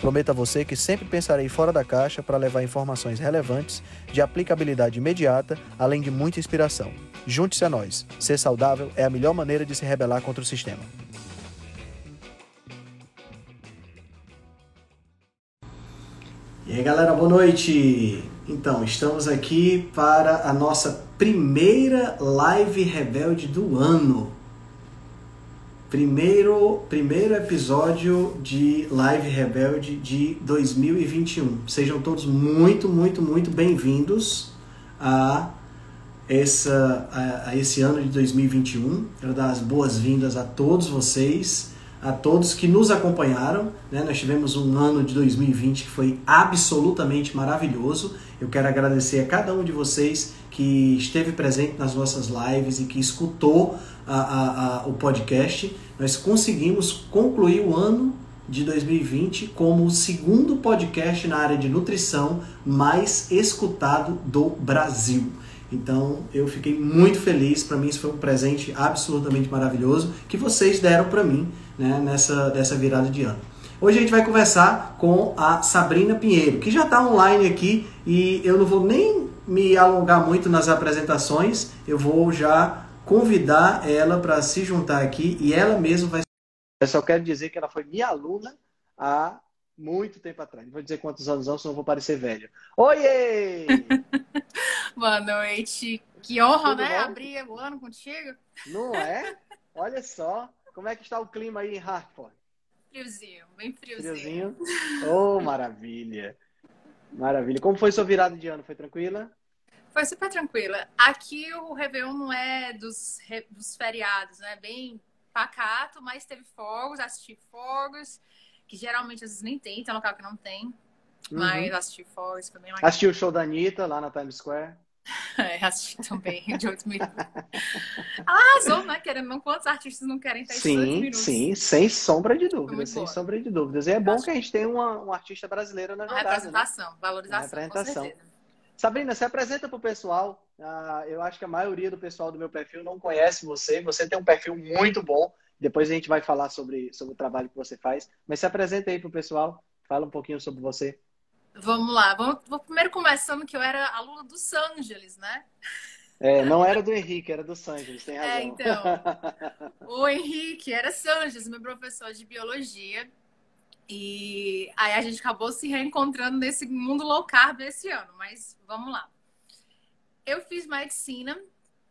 Prometo a você que sempre pensarei fora da caixa para levar informações relevantes, de aplicabilidade imediata, além de muita inspiração. Junte-se a nós. Ser saudável é a melhor maneira de se rebelar contra o sistema. E aí, galera, boa noite! Então, estamos aqui para a nossa primeira live rebelde do ano. Primeiro, primeiro episódio de Live Rebelde de 2021. Sejam todos muito, muito, muito bem-vindos a, essa, a, a esse ano de 2021. Quero dar as boas-vindas a todos vocês, a todos que nos acompanharam. Né? Nós tivemos um ano de 2020 que foi absolutamente maravilhoso. Eu quero agradecer a cada um de vocês que esteve presente nas nossas lives e que escutou a, a, a, o podcast. Nós conseguimos concluir o ano de 2020 como o segundo podcast na área de nutrição mais escutado do Brasil. Então eu fiquei muito feliz, para mim isso foi um presente absolutamente maravilhoso que vocês deram para mim né, nessa dessa virada de ano. Hoje a gente vai conversar com a Sabrina Pinheiro, que já está online aqui e eu não vou nem me alongar muito nas apresentações, eu vou já convidar ela para se juntar aqui e ela mesma vai. Eu só quero dizer que ela foi minha aluna há muito tempo atrás. Não vou dizer quantos anos não, senão vou parecer velho. Oiê! Boa noite. Que honra, Tudo né? bom? Abrir o ano contigo. Não é? Olha só como é que está o clima aí em Hartford. Friozinho, bem friozinho. Friozinho. Oh, maravilha. Maravilha. Como foi sua virada de ano? Foi tranquila? Foi super tranquila. Aqui o Réveillon não é dos, dos feriados, né? Bem pacato, mas teve fogos, assisti fogos, que geralmente às vezes nem tem, tem local que não tem. Mas assisti fogos, foi bem legal. Assistiu o show da Anitta lá na Times Square? É, assisti também, de 8 minutos. Arrasou, né? Querendo não, quantos artistas não querem 18 Sim, minutos? sim, sem sombra de dúvidas, sem boa. sombra de dúvidas. E é bom Acho- que a gente tenha uma, uma artista brasileira na Uma jogada, né? representação, valorização, Uma representação. com certeza. Sabrina, se apresenta pro pessoal. Ah, eu acho que a maioria do pessoal do meu perfil não conhece você. Você tem um perfil muito bom. Depois a gente vai falar sobre, sobre o trabalho que você faz. Mas se apresenta aí pro pessoal. Fala um pouquinho sobre você. Vamos lá, vamos, vou primeiro começando que eu era aluna do Sangeles, né? É, não era do Henrique, era do Santos, tem razão. É, então. O Henrique era Sanches, meu professor de biologia. E aí a gente acabou se reencontrando nesse mundo low carb esse ano, mas vamos lá. Eu fiz medicina,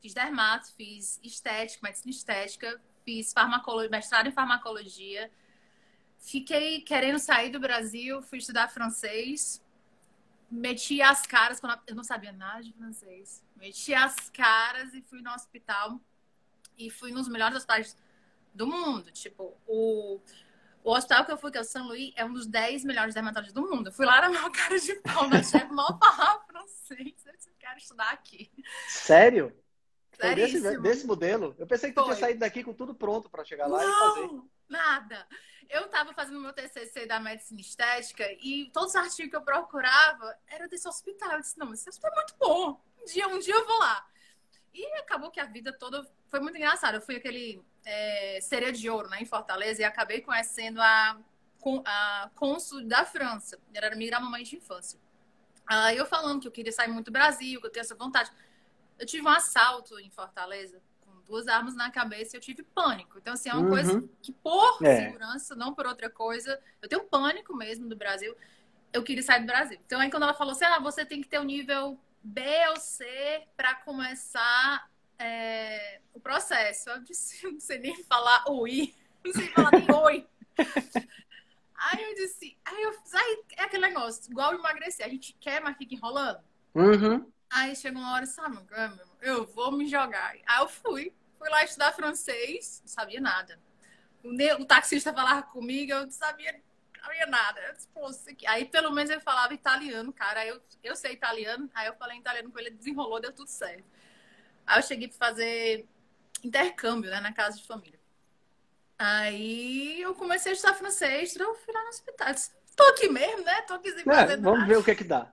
fiz dermato, fiz estética, medicina estética, fiz farmacologia, mestrado em farmacologia. Fiquei querendo sair do Brasil, fui estudar francês. Meti as caras, quando eu não sabia nada de francês. Meti as caras e fui no hospital e fui nos melhores hospitais do mundo. Tipo, o, o hospital que eu fui, que é o São Luís, é um dos 10 melhores dermatologistas do mundo. Eu fui lá na minha cara de pau, na chefe mal falar francês. Eu quero estudar aqui. Sério? Desse, desse modelo? Eu pensei que tu tinha Foi. saído daqui com tudo pronto para chegar lá e fazer. Não, nada. Eu tava fazendo meu TCC da medicina estética e todos os artigos que eu procurava era desse hospital. Eu disse, não, esse hospital é muito bom. Um dia, um dia eu vou lá. E acabou que a vida toda foi muito engraçada. Eu fui aquele é, sereia de ouro, né, em Fortaleza, e acabei conhecendo a, a cônsul da França. Ela era minha mamãe de infância. Aí eu falando que eu queria sair muito do Brasil, que eu tenho essa vontade. Eu tive um assalto em Fortaleza com duas armas na cabeça e eu tive pânico. Então, assim, é uma Uhum. coisa que, por É. segurança, não por outra coisa, eu tenho pânico mesmo do Brasil. Eu queria sair do Brasil. Então, aí quando ela falou assim, ah, você tem que ter o nível B ou C para começar é, o processo. Eu disse, não sei nem falar oi, não sei falar nem oi. Aí eu disse, aí eu aí é aquele negócio, igual emagrecer, a gente quer, mas fica enrolando. Uhum. Aí chegou uma hora, sabe, eu vou me jogar. Aí eu fui, fui lá estudar francês, não sabia nada. O, o taxista falava comigo, eu não sabia sabia nada. Eu disse, Aí pelo menos ele falava italiano, cara. Aí eu, eu sei italiano, aí eu falei italiano com ele, desenrolou, deu tudo certo. Aí eu cheguei para fazer intercâmbio, né, na casa de família. Aí eu comecei a estudar francês, eu fui lá no hospital. Disse, Tô aqui mesmo, né? Tô aqui sem é, fazer Vamos ver o que é que dá.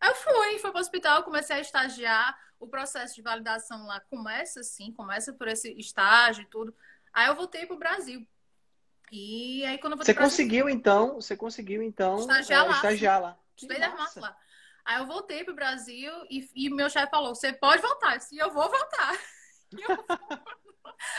Aí eu fui, fui para o hospital, comecei a estagiar. O processo de validação lá começa assim, começa por esse estágio e tudo. Aí eu voltei pro Brasil. E aí quando eu Você conseguiu então, você conseguiu então estagiar é, lá. Estagiar lá. Estudei lá. Aí eu voltei pro Brasil e, e meu chefe falou: "Você pode voltar". Eu disse: "Eu vou voltar". Eu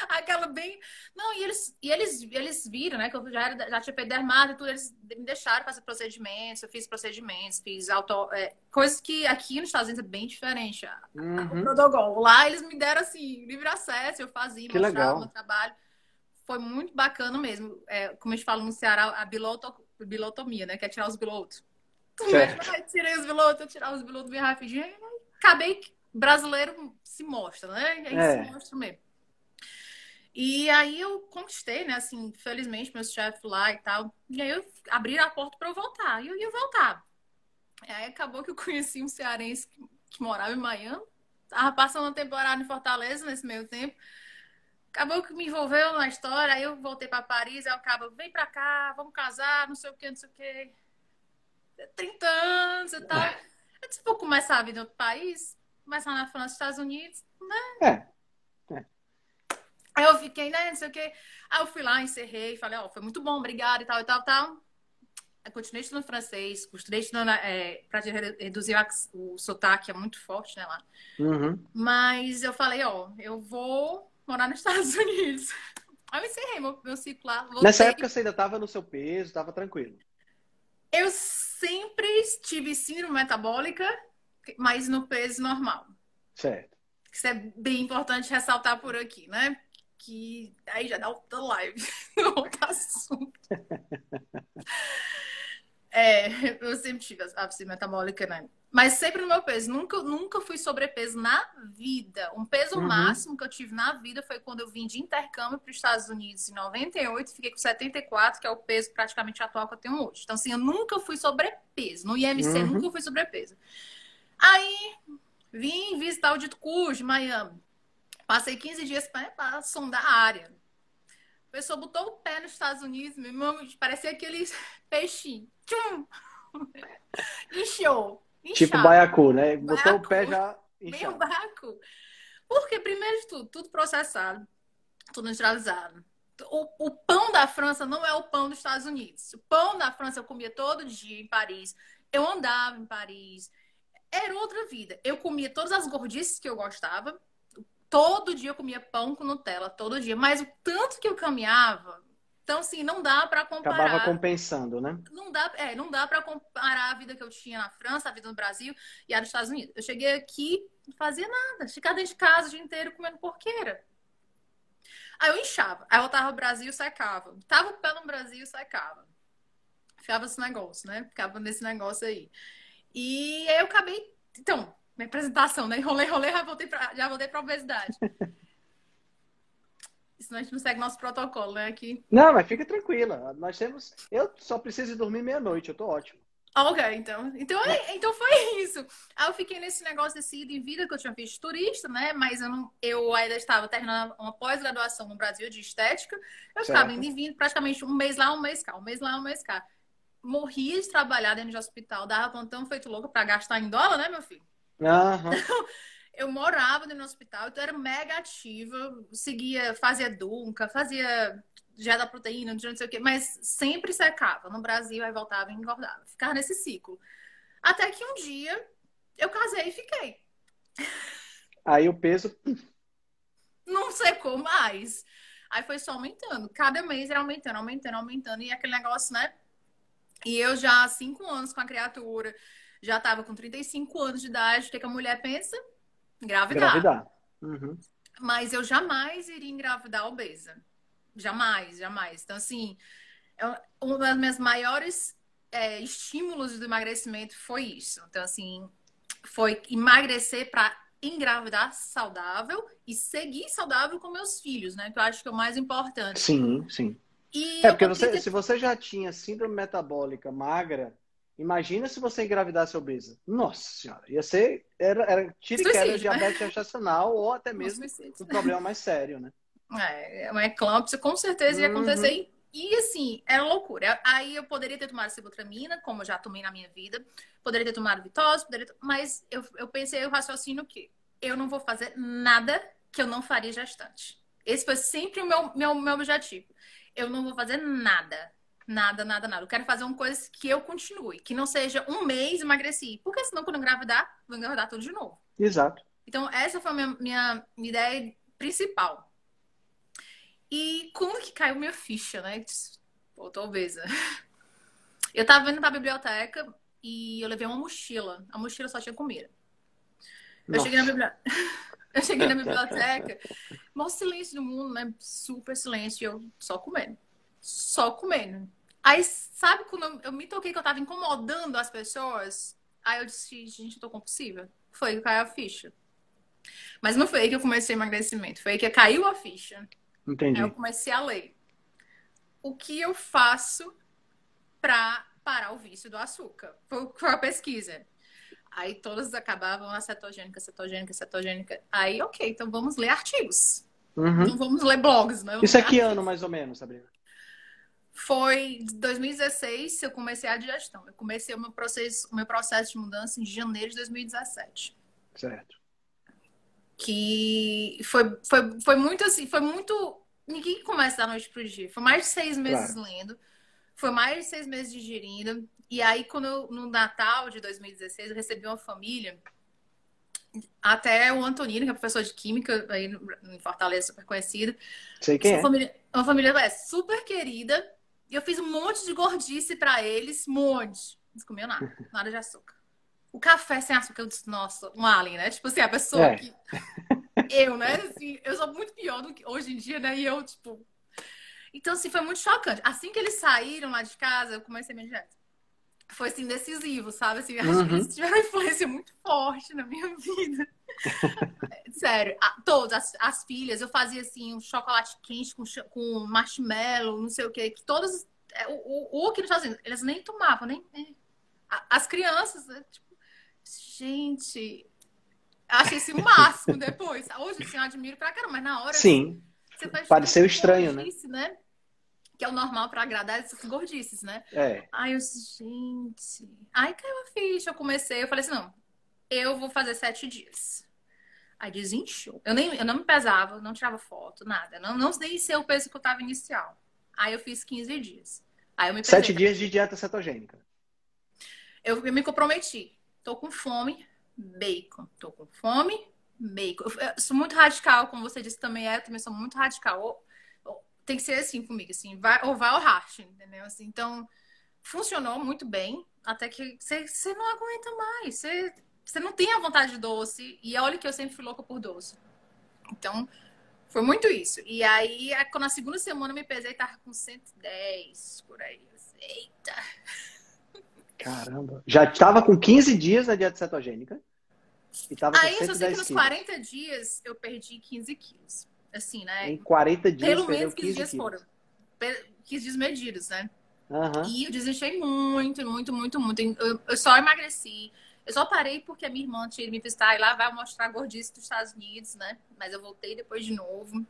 Aquela bem. Não, e eles, e eles, eles viram, né? Que eu já, era, já tinha feito dermato e tudo, eles me deixaram fazer procedimentos, eu fiz procedimentos, fiz auto. É, coisas que aqui nos Estados Unidos é bem diferente. Uhum. O protocolo. Lá eles me deram assim, livre acesso, eu fazia, que mostrava legal. meu trabalho. Foi muito bacana mesmo. É, como a gente fala no Ceará, a biloto, bilotomia, né? Que é tirar os bilotos. Tirei os bilotos, tirar os bilotos bem rapidinho. Acabei brasileiro se mostra, né? E aí é. se mostra mesmo. E aí eu conquistei, né? Assim, felizmente, meus chefes lá e tal. E aí eu abri a porta para eu voltar. E eu ia voltar. E aí acabou que eu conheci um cearense que, que morava em Miami. Tava passando uma temporada em Fortaleza nesse meio tempo. Acabou que me envolveu na história. Aí eu voltei para Paris. Aí eu acabo, vem para cá, vamos casar, não sei o que, não sei o que. 30 anos e tal. Eu disse, vou começar a vida em outro país. Começar na França, Estados Unidos, né? É. Aí eu fiquei, né, não sei o quê. Aí eu fui lá, encerrei, falei, ó, oh, foi muito bom, obrigada e tal e tal e tal. Eu continuei estudando francês, continuei estudando é, para reduzir o sotaque, é muito forte, né, lá. Uhum. Mas eu falei, ó, eu vou morar nos Estados Unidos. Aí eu encerrei meu, meu ciclo lá. Voltei. Nessa época você ainda estava no seu peso, estava tranquilo? Eu sempre tive síndrome metabólica, mas no peso normal. Certo. Isso é bem importante ressaltar por aqui, né? que aí já dá outra live, outro assunto. É, eu sempre tive a metabólica, né? Mas sempre no meu peso. Nunca, nunca fui sobrepeso na vida. Um peso uhum. máximo que eu tive na vida foi quando eu vim de intercâmbio para os Estados Unidos em 98. Fiquei com 74, que é o peso praticamente atual que eu tenho hoje. Então, assim, eu nunca fui sobrepeso. No IMC, uhum. nunca fui sobrepeso. Aí, vim visitar o Dito Cujo, Miami. Passei 15 dias para sondar a área. A pessoa botou o pé nos Estados Unidos, meu irmão, parecia aqueles peixinhos. Tchum! Inchou. Tipo baiacu, né? Botou baiacu, o pé já inchou. Meio baiacu. Porque, primeiro de tudo, tudo processado, tudo industrializado. O, o, pão da França não é o pão dos Estados Unidos. O pão da França eu comia todo dia em Paris. Eu andava em Paris. Era outra vida. Eu comia todas as gordices que eu gostava. Todo dia eu comia pão com Nutella, todo dia. Mas o tanto que eu caminhava, então assim, não dá para comparar. Acabava compensando, né? Não dá, é, não dá para comparar a vida que eu tinha na França, a vida no Brasil e a dos Estados Unidos. Eu cheguei aqui, não fazia nada, ficava dentro de casa o dia inteiro comendo porqueira. Aí eu inchava, aí eu voltava ao Brasil, secava. Tava o pé no Brasil, secava. Ficava esse negócio, né? Ficava nesse negócio aí. E aí eu acabei, então, minha apresentação, né? Enrolei, enrolei, já voltei pra, já voltei pra obesidade. Senão a gente não segue nosso protocolo, né? Aqui. Não, mas fica tranquila. Nós temos. Eu só preciso dormir meia-noite, eu tô ótimo. Ok, então. Então, então foi isso. Aí eu fiquei nesse negócio desse ida em vida que eu tinha visto turista, né? Mas eu, não, eu ainda estava terminando uma pós-graduação no Brasil de estética. Eu certo. estava indo e vindo praticamente um mês lá, um mês cá, um mês lá, um mês cá. Morria de trabalhar dentro de hospital, dava plantão feito louco para gastar em dólar, né, meu filho? Uhum. eu morava no hospital, então era mega ativa, seguia, fazia dunca, fazia já da proteína, não sei o quê, mas sempre secava. No Brasil, aí voltava e engordava. Ficava nesse ciclo. Até que um dia eu casei e fiquei. Aí o peso. Não secou mais. Aí foi só aumentando. Cada mês era aumentando, aumentando, aumentando. E aquele negócio, né? E eu já há cinco anos com a criatura, já estava com 35 anos de idade, o que, que a mulher pensa? Engravidar. Engravidar. Uhum. Mas eu jamais iria engravidar obesa. Jamais, jamais. Então, assim, eu, um dos meus maiores é, estímulos do emagrecimento foi isso. Então, assim, foi emagrecer para engravidar saudável e seguir saudável com meus filhos, né? Que eu acho que é o mais importante. Sim, sim. E é, porque você, ter... se você já tinha síndrome metabólica magra, imagina se você engravidasse obesa. Nossa senhora, ia ser. Era, era tiro queda né? diabetes gestacional ou até mesmo um problema mais sério, né? É, uma eclâmpsia com certeza ia acontecer. Uhum. E assim, era loucura. Aí eu poderia ter tomado sibutramina, como eu já tomei na minha vida. Poderia ter tomado vitose, poderia ter... mas eu, eu pensei o raciocínio que eu não vou fazer nada que eu não faria gestante. Esse foi sempre o meu, meu, meu objetivo. Eu não vou fazer nada. Nada, nada, nada. Eu quero fazer uma coisa que eu continue, que não seja um mês emagreci. Porque senão, quando eu engravidar, vou engravidar tudo de novo. Exato. Então, essa foi a minha, minha, minha ideia principal. E como que caiu minha ficha, né? Pô, tô obesa. Eu tava indo pra biblioteca e eu levei uma mochila. A mochila só tinha comida. Eu cheguei na biblioteca. Eu cheguei na biblioteca, maior silêncio do mundo, né? Super silêncio, e eu só comendo. Só comendo. Aí, sabe quando eu me toquei que eu tava incomodando as pessoas? Aí eu disse, gente, eu tô compulsiva. Foi que caiu a ficha. Mas não foi aí que eu comecei o emagrecimento, foi aí que caiu a ficha. Entendi. Aí eu comecei a ler. O que eu faço para parar o vício do açúcar? Foi a pesquisa. Aí todas acabavam a cetogênica, cetogênica, cetogênica. Aí, ok, então vamos ler artigos. Uhum. Então vamos ler blogs, né? Isso é que ano, mais ou menos, Sabrina? Foi 2016 eu comecei a digestão. Eu comecei o meu processo, o meu processo de mudança em janeiro de 2017. Certo. Que foi, foi, foi muito assim, foi muito. Ninguém começa da noite pro dia. Foi mais de seis meses claro. lendo. Foi mais de seis meses digerindo. E aí, quando eu, no Natal de 2016, eu recebi uma família, até o Antonino, que é professor de Química aí em Fortaleza, super conhecido. Sei quem é. Família, uma família é, super querida. E eu fiz um monte de gordice para eles, um monte. Não comeu nada, nada de açúcar. O café sem açúcar, eu disse, nossa, um alien, né? Tipo assim, a pessoa é. que. Eu, né? Assim, eu sou muito pior do que hoje em dia, né? E eu, tipo. Então, assim, foi muito chocante. Assim que eles saíram lá de casa, eu comecei a minha dieta foi assim decisivo, sabe? Assim, acho uhum. que eles tiveram uma influência muito forte na minha vida. Sério, a, todas as, as, filhas, eu fazia assim, um chocolate quente com, com marshmallow, não sei o que, que todas. É, o, o, o que Estados Unidos, eles nem tomavam, nem. nem as crianças, né, tipo, gente, achei esse o máximo depois. Hoje, assim, eu admiro pra caramba, mas na hora. Sim. Pareceu estranho, né? né? Que é o normal para agradar essas gordices, né? É. Aí eu gente. Aí caiu a ficha, eu comecei, eu falei assim, não, eu vou fazer sete dias. Aí desinchou. Eu, nem, eu não me pesava, não tirava foto, nada. Não, não nem sei o peso que eu tava inicial. Aí eu fiz 15 dias. Aí eu me pesei. Sete dias de dieta cetogênica. Eu, eu me comprometi. Tô com fome, bacon. Tô com fome, bacon. Eu, eu sou muito radical, como você disse também é, eu também sou muito radical tem que ser assim comigo, assim, vai, ou vai ou racha, entendeu? Assim, então, funcionou muito bem, até que você, não aguenta mais, você, não tem a vontade de doce, e olha que eu sempre fui louca por doce. Então, foi muito isso. E aí, quando na segunda semana eu me pesei, tava com 110 por aí. Eita! Caramba! Já estava com 15 dias na dieta cetogênica? E tava com aí, eu só sei que nos 40 dias eu perdi 15 quilos assim, né? Em 40 dias, Pelo menos 15 dias quilos. foram. 15 dias medidos, né? Uhum. E eu desinchei muito, muito, muito, muito. Eu, eu, só emagreci. Eu só parei porque a minha irmã tinha me visitar e lá vai mostrar a gordice dos Estados Unidos, né? Mas eu voltei depois de novo.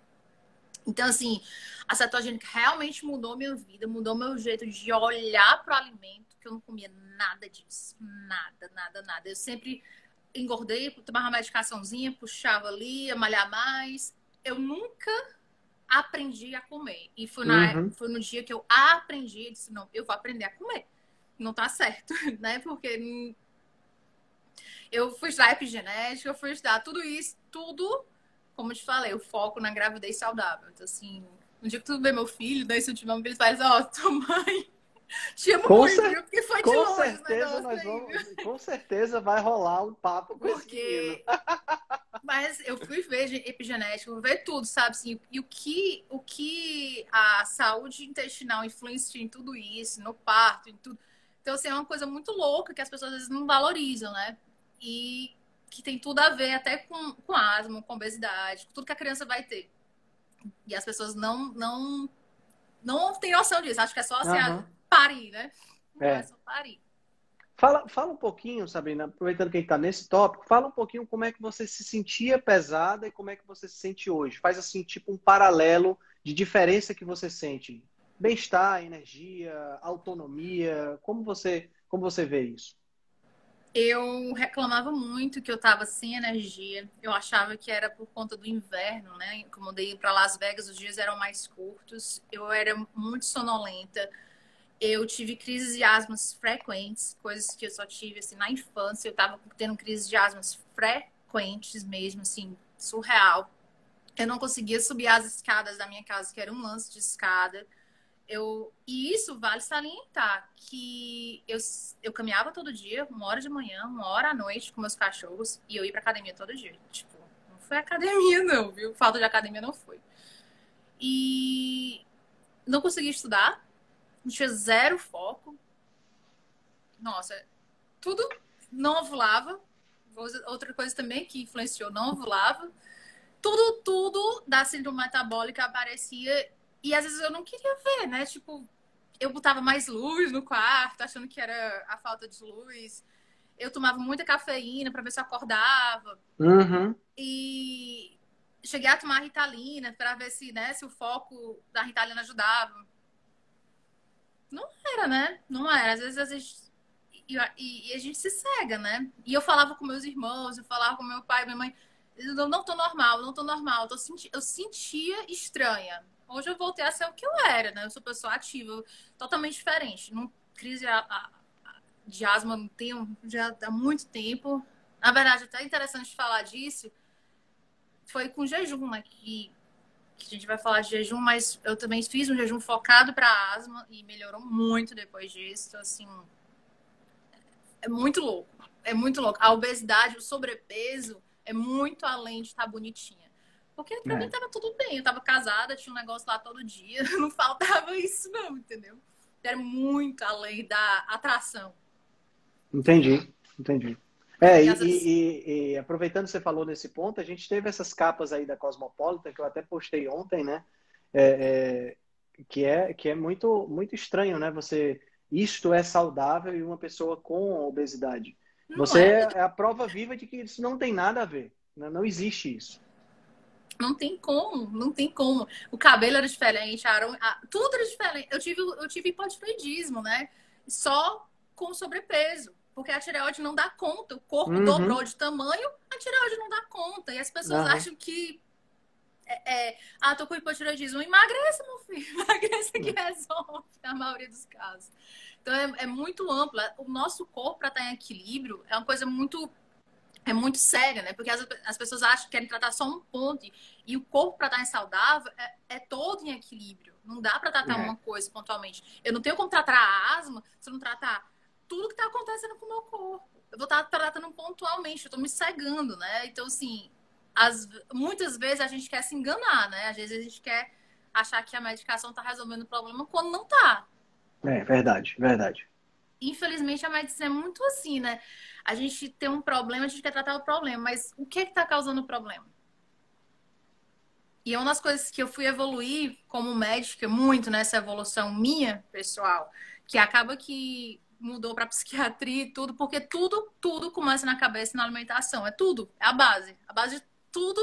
Então, assim, a cetogênica realmente mudou minha vida, mudou meu jeito de olhar para o alimento, que eu não comia nada disso. Nada, nada, nada. Eu sempre engordei, tomava uma medicaçãozinha, puxava ali, ia malhar mais eu nunca aprendi a comer. E foi, na, uhum. foi no dia que eu aprendi, eu disse, não, eu vou aprender a comer. Não tá certo, né? Porque eu fui estudar epigenética, eu fui estudar tudo isso, tudo, como eu te falei, o foco na gravidez saudável. Então, assim, no dia que tu vê meu filho, daí se eu tiver um filho, faz, ó, oh, tua mãe te amo com muito, cer... porque foi de com longe. Certeza nós vamos, com certeza vai rolar um papo com porque... Mas eu fui ver epigenética, ver tudo, sabe? Assim, e o que, o que a saúde intestinal influencia em tudo isso, no parto, em tudo. Então, assim, é uma coisa muito louca que as pessoas às vezes não valorizam, né? E que tem tudo a ver até com, com asma, com obesidade, com tudo que a criança vai ter. E as pessoas não, não não tem noção disso. Acho que é só assim, uhum. parir, né? É. é só parir. Fala, fala um pouquinho, Sabrina, aproveitando que a gente está nesse tópico, fala um pouquinho como é que você se sentia pesada e como é que você se sente hoje. Faz assim, tipo um paralelo de diferença que você sente. Bem-estar, energia, autonomia, como você, como você vê isso? Eu reclamava muito que eu estava sem energia. Eu achava que era por conta do inverno, né? Como eu dei para Las Vegas, os dias eram mais curtos. Eu era muito sonolenta eu tive crises de asmas frequentes, coisas que eu só tive assim na infância. Eu tava tendo crises de asmas frequentes mesmo, assim, surreal. Eu não conseguia subir as escadas da minha casa, que era um lance de escada. Eu, e isso vale salientar que eu, eu caminhava todo dia, uma hora de manhã, uma hora à noite com meus cachorros, e eu ia pra academia todo dia. Tipo, não foi academia, não, viu? Falta de academia não foi. E não consegui estudar, tinha zero foco. Nossa, tudo não ovulava. Outra coisa também que influenciou, não ovulava. Tudo, tudo da síndrome metabólica aparecia e às vezes eu não queria ver, né? Tipo, eu botava mais luz no quarto, achando que era a falta de luz. Eu tomava muita cafeína para ver se eu acordava. Uhum. E cheguei a tomar Ritalina para ver se, né, se o foco da Ritalina ajudava. Não era, né? Não era. Às vezes a gente. E, e, a gente se cega, né? E eu falava com meus irmãos, eu falava com meu pai, minha mãe. Eu não tô normal, não tô normal. Tô senti... eu sentia estranha. Hoje eu voltei a ser o que eu era, né? Eu sou pessoa ativa, totalmente diferente. Não, crise a, a, de asma não tenho já há muito tempo. Na verdade, até interessante falar disso. Foi com jejum, né? Que que a gente vai falar de jejum, mas eu também fiz um jejum focado para asma e melhorou muito depois disso. Assim, é muito louco. É muito louco. A obesidade, o sobrepeso é muito além de estar bonitinha. Porque pra é. mim tava tudo bem. Eu tava casada, tinha um negócio lá todo dia. Não faltava isso, não, entendeu? Era muito além da atração. Entendi, entendi. É, e, e, e, aproveitando que você falou nesse ponto, a gente teve essas capas aí da Cosmopolitan, que eu até postei ontem, né? É, é, que é, que é muito, muito estranho, né? Você, isto é saudável e uma pessoa com obesidade. Não você é. é a prova viva de que isso não tem nada a ver. Né? Não existe isso. Não tem como, não tem como. O cabelo era diferente, a, a, tudo era diferente. Eu tive, eu tive hipotiroidismo, né? Só com sobrepeso. Porque a tireoide não dá conta. O corpo uhum. dobrou de tamanho, a tireoide não dá conta. E as pessoas acham que. É, é, ah, tô com hipotireoidismo. Emagreça, meu filho. Emagreça que resolve, na maioria dos casos. Então é, é muito amplo. O nosso corpo, para estar em equilíbrio, é uma coisa muito. É muito séria, né? Porque as, as pessoas acham que querem tratar só um ponto. E o corpo, para estar em saudável, é, é todo em equilíbrio. Não dá para tratar é. uma coisa pontualmente. Eu não tenho como tratar a asma se eu não tratar tudo que está acontecendo com o meu corpo. Eu vou estar tá tratando pontualmente, eu estou me cegando, né? Então, assim, as, muitas vezes a gente quer se enganar, né? Às vezes a gente quer achar que a medicação está resolvendo o problema quando não está. É, verdade, verdade. Infelizmente, a medicina é muito assim, né? A gente tem um problema, a gente quer tratar o problema, mas o que é está causando o problema? E é uma das coisas que eu fui evoluir como médica muito nessa evolução minha, pessoal, que acaba que mudou para psiquiatria e tudo, porque tudo, tudo começa na cabeça e na alimentação. É tudo, é a base. A base de tudo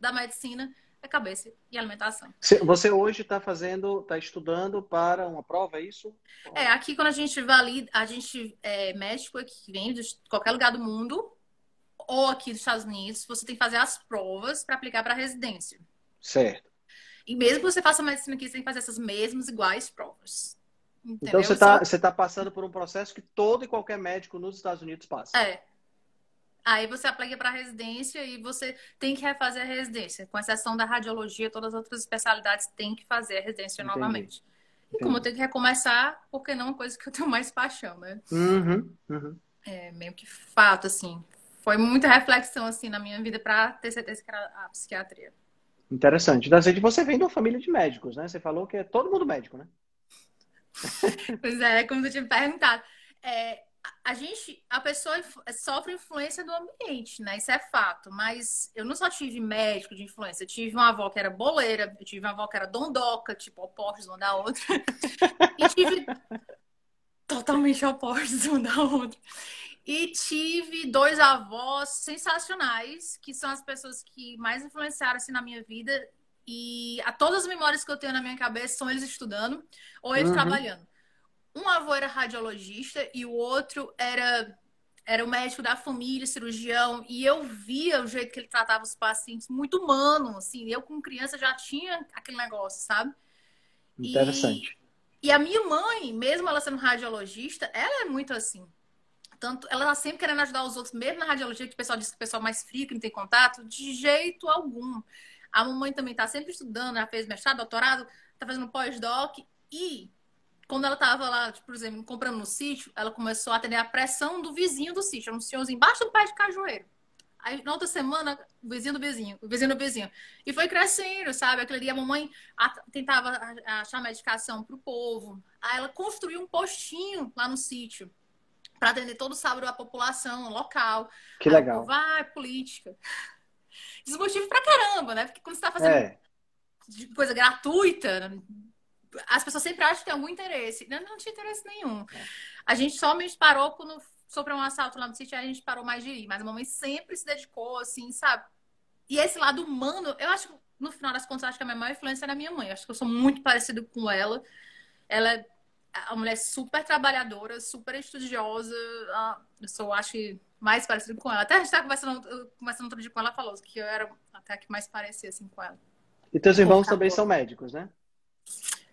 da medicina é cabeça e alimentação. Você hoje está fazendo, está estudando para uma prova, é isso? É, aqui quando a gente valida, a gente é médico que vem de qualquer lugar do mundo ou aqui dos Estados Unidos, você tem que fazer as provas para aplicar para residência. Certo. E mesmo que você faça medicina aqui, você tem que fazer essas mesmas iguais provas. Entendeu? Então você está você tá passando por um processo que todo e qualquer médico nos Estados Unidos passa. É. Aí você aplica para residência e você tem que refazer a residência. Com exceção da radiologia, todas as outras especialidades têm que fazer a residência Entendi. novamente. E Entendi. como eu tenho que recomeçar, porque não é uma coisa que eu tenho mais paixão, né? Uhum, uhum. É meio que fato, assim. Foi muita reflexão, assim, na minha vida para ter certeza que era a psiquiatria. Interessante. Da gente, você vem de uma família de médicos, né? Você falou que é todo mundo médico, né? pois é, como eu tinha perguntado. É, a gente, a pessoa sofre influência do ambiente, né? Isso é fato. Mas eu não só tive médico de influência, eu tive uma avó que era boleira, eu tive uma avó que era dondoca, tipo, opostos uma da outra. e tive totalmente opostos uma da outra. E tive dois avós sensacionais, que são as pessoas que mais influenciaram assim, na minha vida. E a todas as memórias que eu tenho na minha cabeça são eles estudando ou eles uhum. trabalhando. Um avô era radiologista e o outro era era o médico da família, cirurgião, e eu via o jeito que ele tratava os pacientes, muito humano, assim. Eu, como criança, já tinha aquele negócio, sabe? Interessante. E, e a minha mãe, mesmo ela sendo radiologista, ela é muito assim. Tanto, ela tá sempre querendo ajudar os outros, mesmo na radiologia, que o pessoal diz que o pessoal mais frio, que não tem contato, de jeito algum. A mamãe também tá sempre estudando, ela fez mestrado, doutorado, tá fazendo pós-doc, e quando ela estava lá, tipo, por exemplo, comprando no sítio, ela começou a atender a pressão do vizinho do sítio, um senhorzinho embaixo do pé de cajueiro. Aí, na outra semana, o vizinho do vizinho, o vizinho do vizinho. E foi crescendo, sabe? Aquele dia a mamãe tentava achar medicação para o povo. Aí ela construiu um postinho lá no sítio para atender todo o sábado a população local. Que legal. Vai, política. Desmotivo pra caramba, né? Porque quando você tá fazendo é. coisa gratuita, as pessoas sempre acham que tem algum interesse. Não, não tinha interesse nenhum. A gente somente parou quando sofreu um assalto lá no sítio, a gente parou mais de ir. Mas a mamãe sempre se dedicou, assim, sabe? E esse lado humano, eu acho que no final das contas, acho que a minha maior influência é na minha mãe. Eu acho que eu sou muito parecida com ela. Ela é uma mulher super trabalhadora, super estudiosa. Eu sou, acho que, mais parecida com ela. Até a gente estava conversando, conversando outro dia com ela, falou que eu era até que mais parecia assim com ela. E teus irmãos também são médicos, né?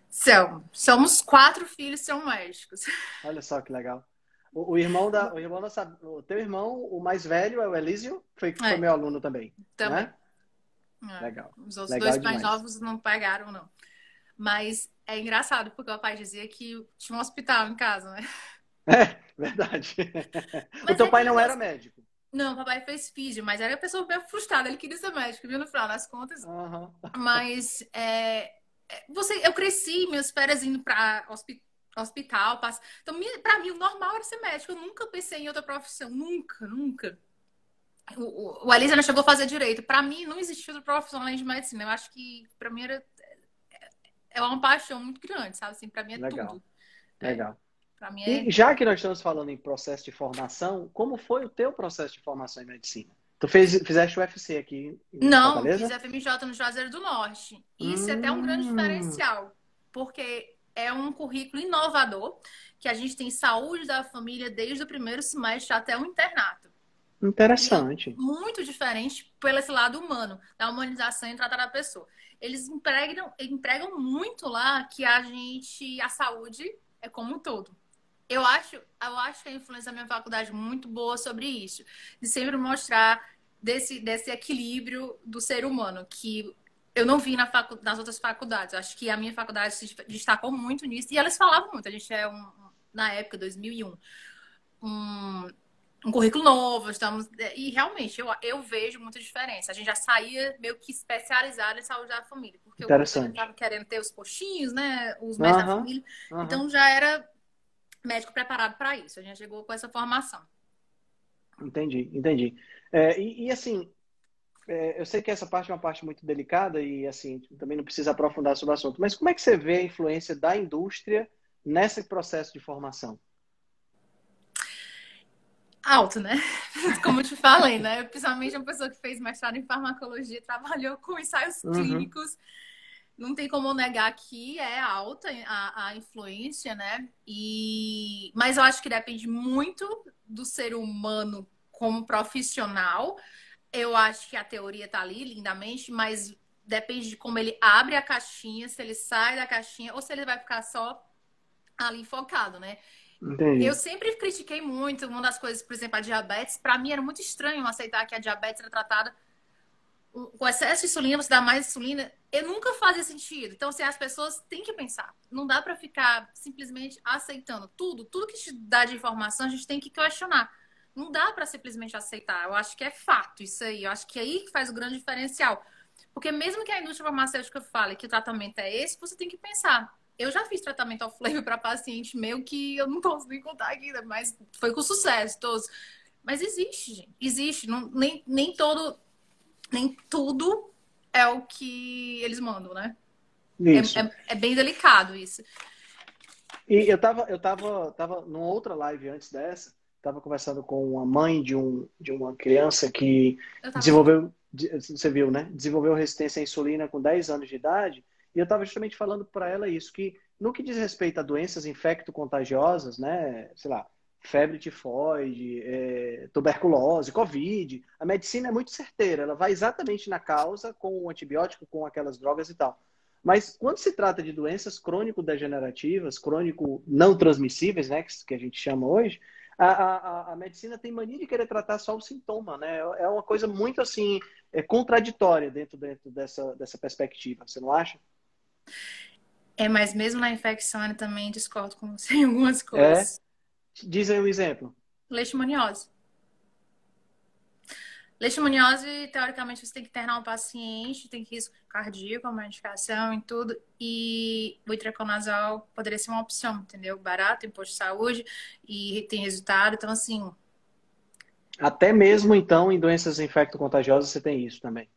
São. Somos quatro filhos são médicos. Olha só que legal. O, o irmão da, o irmão da, o teu irmão, o mais velho é o Elísio, foi, é. foi meu aluno também. Também. Né? É. Legal. Os outros legal dois demais. mais novos não pegaram, não. Mas é engraçado, porque o pai dizia que tinha um hospital em casa, né? É, verdade. Mas o teu pai não era médico. Não, o papai fez físio, mas era uma pessoa bem frustrada. Ele queria ser médico, viu, no final das contas. Uhum. Mas é, é, você, eu cresci meus férias indo para hospital. Pass... Então, para mim, o normal era ser médico. Eu nunca pensei em outra profissão. Nunca, nunca. O, o, o Elisa não chegou a fazer direito. Para mim, não existia outra profissão além de medicina. Eu acho que, para mim, era é uma paixão muito grande, sabe? Assim, para mim é Legal. tudo. Legal. É. E já que nós estamos falando em processo de formação, como foi o teu processo de formação em medicina? Tu fez, fizeste o UFC aqui em Não, Fortaleza? fiz FMJ no Juazeiro do Norte. Isso hum... é até um grande hum. diferencial, porque é um currículo inovador, que a gente tem saúde da família desde o primeiro semestre até o internato. Interessante. muito diferente pelo esse lado humano, da humanização e tratar da pessoa. Eles empregam, empregam muito lá que a gente, a saúde é como um todo. Eu acho, eu acho que a influência da minha faculdade é muito boa sobre isso. De sempre mostrar desse, desse equilíbrio do ser humano, que eu não vi na facu, nas outras faculdades. Eu acho que a minha faculdade se destacou muito nisso. E elas falavam muito. A gente é, um, na época, 2001, um, um currículo novo, estamos. E realmente, eu, eu vejo muita diferença. A gente já saía meio que especializado em saúde da família, porque eu estava querendo ter os postinhos, né? Os médicos uhum, da família. Uhum. Então já era médico preparado para isso. A gente chegou com essa formação. Entendi, entendi. É, e, e, assim, é, eu sei que essa parte é uma parte muito delicada e assim também não precisa aprofundar sobre o assunto. Mas como é que você vê a influência da indústria nesse processo de formação? alto, né? Como eu te falei, né? Principalmente uma pessoa que fez mestrado em farmacologia, trabalhou com ensaios uhum. clínicos. Não tem como negar que é alta a, a influência, né? E... Mas eu acho que depende muito do ser humano como profissional. Eu acho que a teoria tá ali lindamente, mas depende de como ele abre a caixinha, se ele sai da caixinha ou se ele vai ficar só ali focado, né? Entendi. Eu sempre critiquei muito uma das coisas, por exemplo, a diabetes. Para mim era muito estranho aceitar que a diabetes era tratada com excesso de insulina, você dá mais insulina. Eu nunca fazia sentido. Então, assim, as pessoas têm que pensar. Não dá para ficar simplesmente aceitando tudo. Tudo que te dá de informação, a gente tem que questionar. Não dá para simplesmente aceitar. Eu acho que é fato isso aí. Eu acho que é aí que faz o grande diferencial. Porque mesmo que a indústria farmacêutica fale que o tratamento é esse, você tem que pensar eu já fiz tratamento ao flame para paciente meu que eu não posso nem contar aqui, né? mas foi com sucesso, todos. Mas existe, gente. Existe. Não, nem, nem todo. Nem tudo é o que eles mandam, né? É, é, é, bem delicado isso. E eu tava, eu tava, tava numa outra live antes dessa, tava conversando com a mãe de, um, de uma criança que desenvolveu, você viu, né? Desenvolveu resistência à insulina com 10 anos de idade. E eu estava justamente falando para ela isso, que no que diz respeito a doenças infecto-contagiosas, né? Sei lá, febre tifoide, é, tuberculose, covid, a medicina é muito certeira, ela vai exatamente na causa com o antibiótico, com aquelas drogas e tal. Mas quando se trata de doenças crônico-degenerativas, crônico-não transmissíveis, né, que a gente chama hoje, a, a, a, medicina tem mania de querer tratar só o sintoma, né? É uma coisa muito assim é contraditória dentro, dentro dessa, dessa perspectiva, você não acha? É, mas mesmo na infecção eu também discordo com você em algumas coisas. É? Diz aí um exemplo. Leishmaniose. Leishmaniose, teoricamente, você tem que internar um paciente, tem risco cardíaco, medicação e tudo. E o itraconazol poderia ser uma opção, entendeu? Barato, imposto de saúde e tem resultado. Então, assim. Até mesmo, então, em doenças infecto-contagiosas, você tem isso também.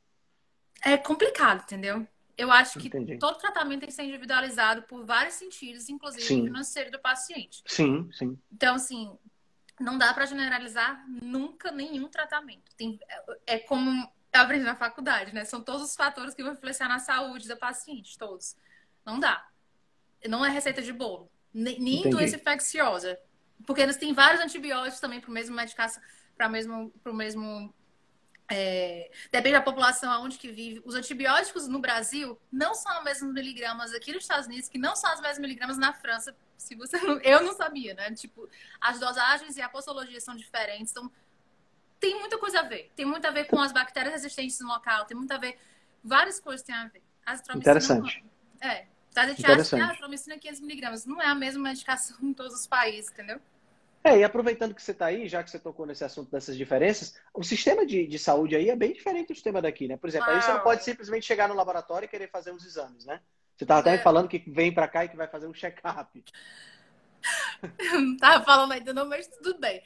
É complicado, entendeu? Eu acho que Entendi. todo tratamento tem que ser individualizado por vários sentidos, inclusive sim. o financeiro do paciente. Sim, sim. Então, assim, não dá para generalizar nunca nenhum tratamento. Tem, é, é como eu aprendi na faculdade, né? São todos os fatores que vão influenciar na saúde da paciente, todos. Não dá. Não é receita de bolo. Nem, nem doença infecciosa. Porque eles têm vários antibióticos também para o mesmo medicação, para o mesmo, pro mesmo é, depende da população aonde que vive. Os antibióticos no Brasil não são os mesmos miligramas aqui nos Estados Unidos, que não são os mesmos miligramas na França. Se você não, eu não sabia, né? Tipo, as dosagens e a postologia são diferentes. Então, tem muita coisa a ver. Tem muito a ver com as bactérias resistentes no local. Tem muito a ver. Várias coisas têm a ver. Interessante. Não, é. A gente acha que a azitromicina é 500 miligramas. Não é a mesma medicação em todos os países, entendeu? É, e aproveitando que você está aí, já que você tocou nesse assunto dessas diferenças, o sistema de, de saúde aí é bem diferente do sistema daqui, né? Por exemplo, ah, aí você não pode simplesmente chegar no laboratório e querer fazer uns exames, né? Você estava até é. falando que vem para cá e que vai fazer um check-up. não estava falando ainda não, mas tudo bem.